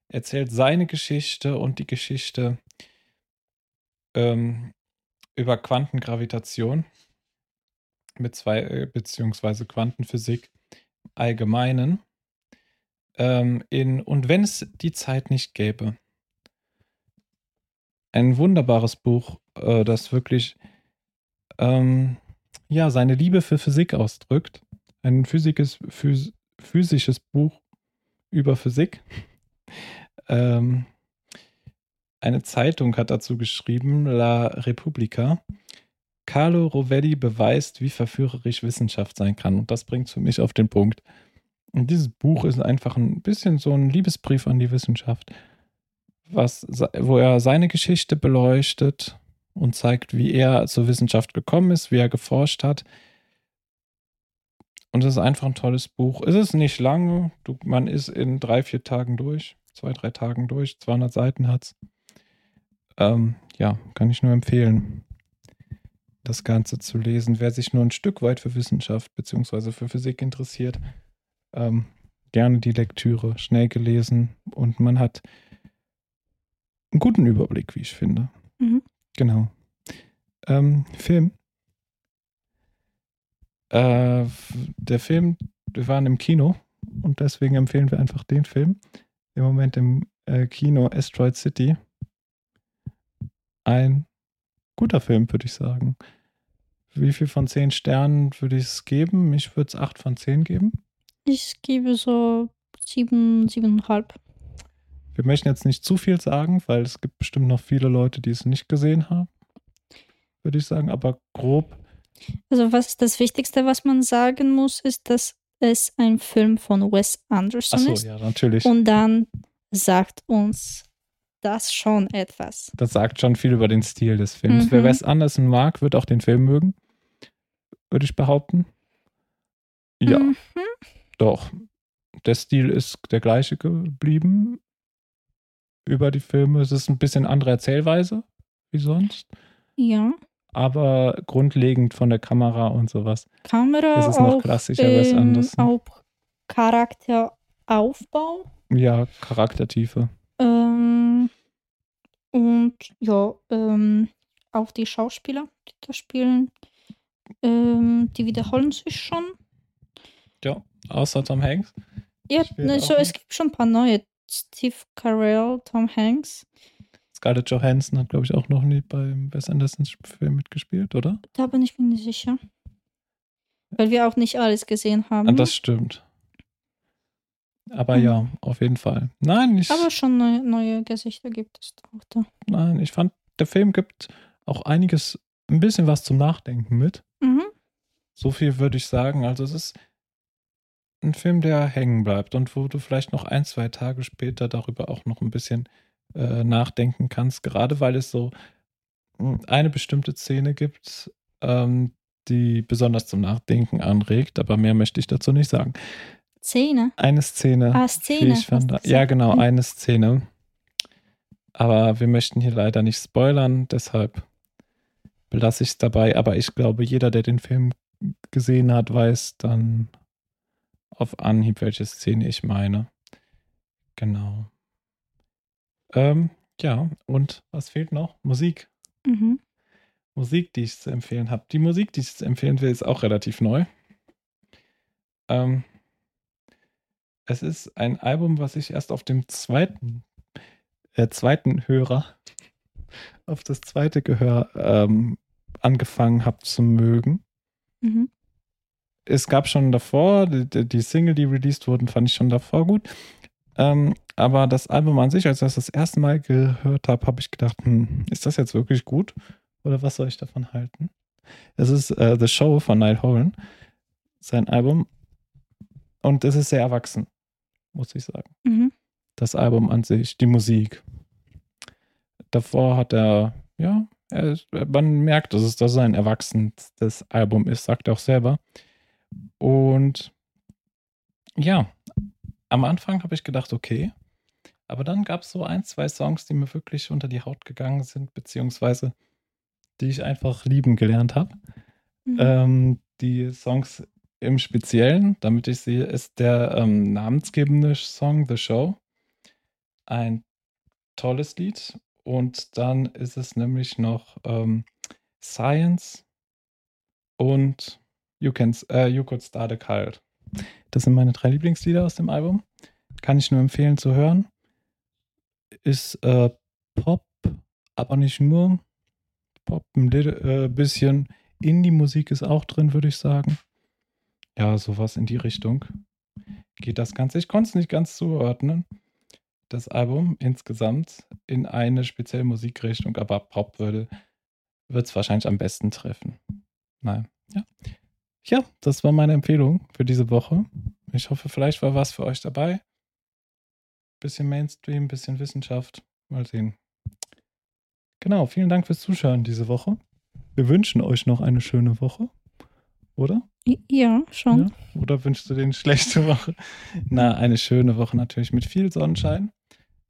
erzählt seine Geschichte und die Geschichte ähm, über Quantengravitation mit zwei, äh, beziehungsweise Quantenphysik allgemeinen. Ähm, in Und wenn es die Zeit nicht gäbe. Ein wunderbares Buch, äh, das wirklich ähm, ja, seine Liebe für Physik ausdrückt. Ein physisches, phys physisches Buch über Physik. ähm, eine Zeitung hat dazu geschrieben, La Repubblica. Carlo Rovelli beweist, wie verführerisch Wissenschaft sein kann. Und das bringt es für mich auf den Punkt. Und dieses Buch ist einfach ein bisschen so ein Liebesbrief an die Wissenschaft, was, wo er seine Geschichte beleuchtet und zeigt, wie er zur Wissenschaft gekommen ist, wie er geforscht hat. Und es ist einfach ein tolles Buch. Es ist nicht lange, du, man ist in drei, vier Tagen durch, zwei, drei Tagen durch, 200 Seiten hat es. Ähm, ja, kann ich nur empfehlen, das Ganze zu lesen. Wer sich nur ein Stück weit für Wissenschaft bzw. für Physik interessiert, ähm, gerne die Lektüre, schnell gelesen und man hat einen guten Überblick, wie ich finde. Mhm. Genau. Ähm, Film. Äh, der Film, wir waren im Kino und deswegen empfehlen wir einfach den Film. Im Moment im äh, Kino Asteroid City ein guter Film, würde ich sagen. Wie viel von zehn Sternen würde ich es geben? Ich würde es acht von zehn geben. Ich gebe so sieben, siebeneinhalb. Wir möchten jetzt nicht zu viel sagen, weil es gibt bestimmt noch viele Leute, die es nicht gesehen haben. Würde ich sagen, aber grob. Also, was das Wichtigste, was man sagen muss, ist, dass es ein Film von Wes Anderson Ach so, ist. ja, natürlich. Und dann sagt uns das schon etwas. Das sagt schon viel über den Stil des Films. Mhm. Wer Wes Anderson mag, wird auch den Film mögen, würde ich behaupten. Ja, mhm. doch. Der Stil ist der gleiche geblieben über die Filme. Es ist ein bisschen andere Erzählweise wie sonst. Ja. Aber grundlegend von der Kamera und sowas. Kamera ist es noch klassischer Wes Anderson. Auch Charakteraufbau. Ja, Charaktertiefe. Ähm, und ja, ähm, auch die Schauspieler, die da spielen, ähm, die wiederholen sich schon. Ja, außer Tom Hanks. Ja, ne, so, es gibt schon ein paar neue. Steve Carell, Tom Hanks. Scarlett Johansson hat, glaube ich, auch noch nie beim Wes Anderson Film mitgespielt, oder? Da bin ich mir nicht sicher. Weil wir auch nicht alles gesehen haben. Ah, das stimmt. Aber mhm. ja, auf jeden Fall. Nein, ich. Aber schon neue, neue Gesichter gibt es auch da. Nein, ich fand, der Film gibt auch einiges, ein bisschen was zum Nachdenken mit. Mhm. So viel würde ich sagen. Also, es ist ein Film, der hängen bleibt und wo du vielleicht noch ein, zwei Tage später darüber auch noch ein bisschen äh, nachdenken kannst. Gerade weil es so hm, eine bestimmte Szene gibt, ähm, die besonders zum Nachdenken anregt. Aber mehr möchte ich dazu nicht sagen. Szene. Eine Szene. Ah, Szene. Ich fand, ja, genau, eine Szene. Aber wir möchten hier leider nicht spoilern, deshalb belasse ich es dabei. Aber ich glaube, jeder, der den Film gesehen hat, weiß dann auf Anhieb, welche Szene ich meine. Genau. Ähm, ja, und was fehlt noch? Musik. Mhm. Musik, die ich zu empfehlen habe. Die Musik, die ich zu empfehlen will, ist auch relativ neu. Ähm, es ist ein Album, was ich erst auf dem zweiten, äh, zweiten Hörer, auf das zweite Gehör ähm, angefangen habe zu mögen. Mhm. Es gab schon davor, die, die, Single, die released wurden, fand ich schon davor gut. Ähm, aber das Album an sich, als ich das das erste Mal gehört habe, habe ich gedacht, hm, ist das jetzt wirklich gut? Oder was soll ich davon halten? Es ist äh, The Show von Niall Horan, sein Album. Und es ist sehr erwachsen, muss ich sagen. Mhm. Das Album an sich, die Musik. Davor hat er, ja, er, man merkt, dass es da sein erwachsenes Album ist, sagt er auch selber. Und ja, am Anfang habe ich gedacht, okay. Aber dann gab es so ein, zwei Songs, die mir wirklich unter die Haut gegangen sind, beziehungsweise die ich einfach lieben gelernt habe. Mhm. Ähm, die Songs im Speziellen, damit ich sehe, ist der ähm, namensgebende Song The Show. Ein tolles Lied. Und dann ist es nämlich noch ähm, Science und You, can, uh, you Could Start a Cult. Das sind meine drei Lieblingslieder aus dem Album. Kann ich nur empfehlen zu hören. Ist äh, Pop, aber nicht nur. Pop, ein äh, bisschen Indie-Musik ist auch drin, würde ich sagen. Ja, sowas in die Richtung. Geht das Ganze. Ich konnte es nicht ganz zuordnen, das Album insgesamt in eine spezielle Musikrichtung, aber Pop würde es wahrscheinlich am besten treffen. Nein, ja. Ja, das war meine Empfehlung für diese Woche. Ich hoffe, vielleicht war was für euch dabei. Bisschen Mainstream, bisschen Wissenschaft. Mal sehen. Genau, vielen Dank fürs Zuschauen diese Woche. Wir wünschen euch noch eine schöne Woche, oder? Ja, schon. Ja? Oder wünschst du dir eine schlechte Woche? Na, eine schöne Woche natürlich mit viel Sonnenschein.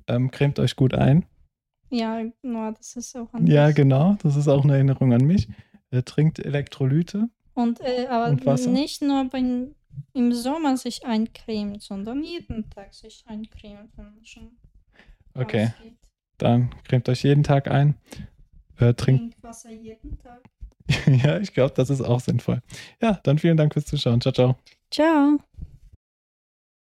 Ähm, cremt euch gut ein. Ja, nur das ist auch an Ja, genau. Das ist auch eine Erinnerung an mich. Er trinkt Elektrolyte. Und, äh, aber und nicht nur beim, im Sommer sich eincremen, sondern jeden Tag sich eincremen, wenn schon Okay. Ausgeht. Dann cremt euch jeden Tag ein. Äh, trinkt Wasser jeden Tag. ja, ich glaube, das ist auch sinnvoll. Ja, dann vielen Dank fürs Zuschauen. Ciao, ciao. Ciao.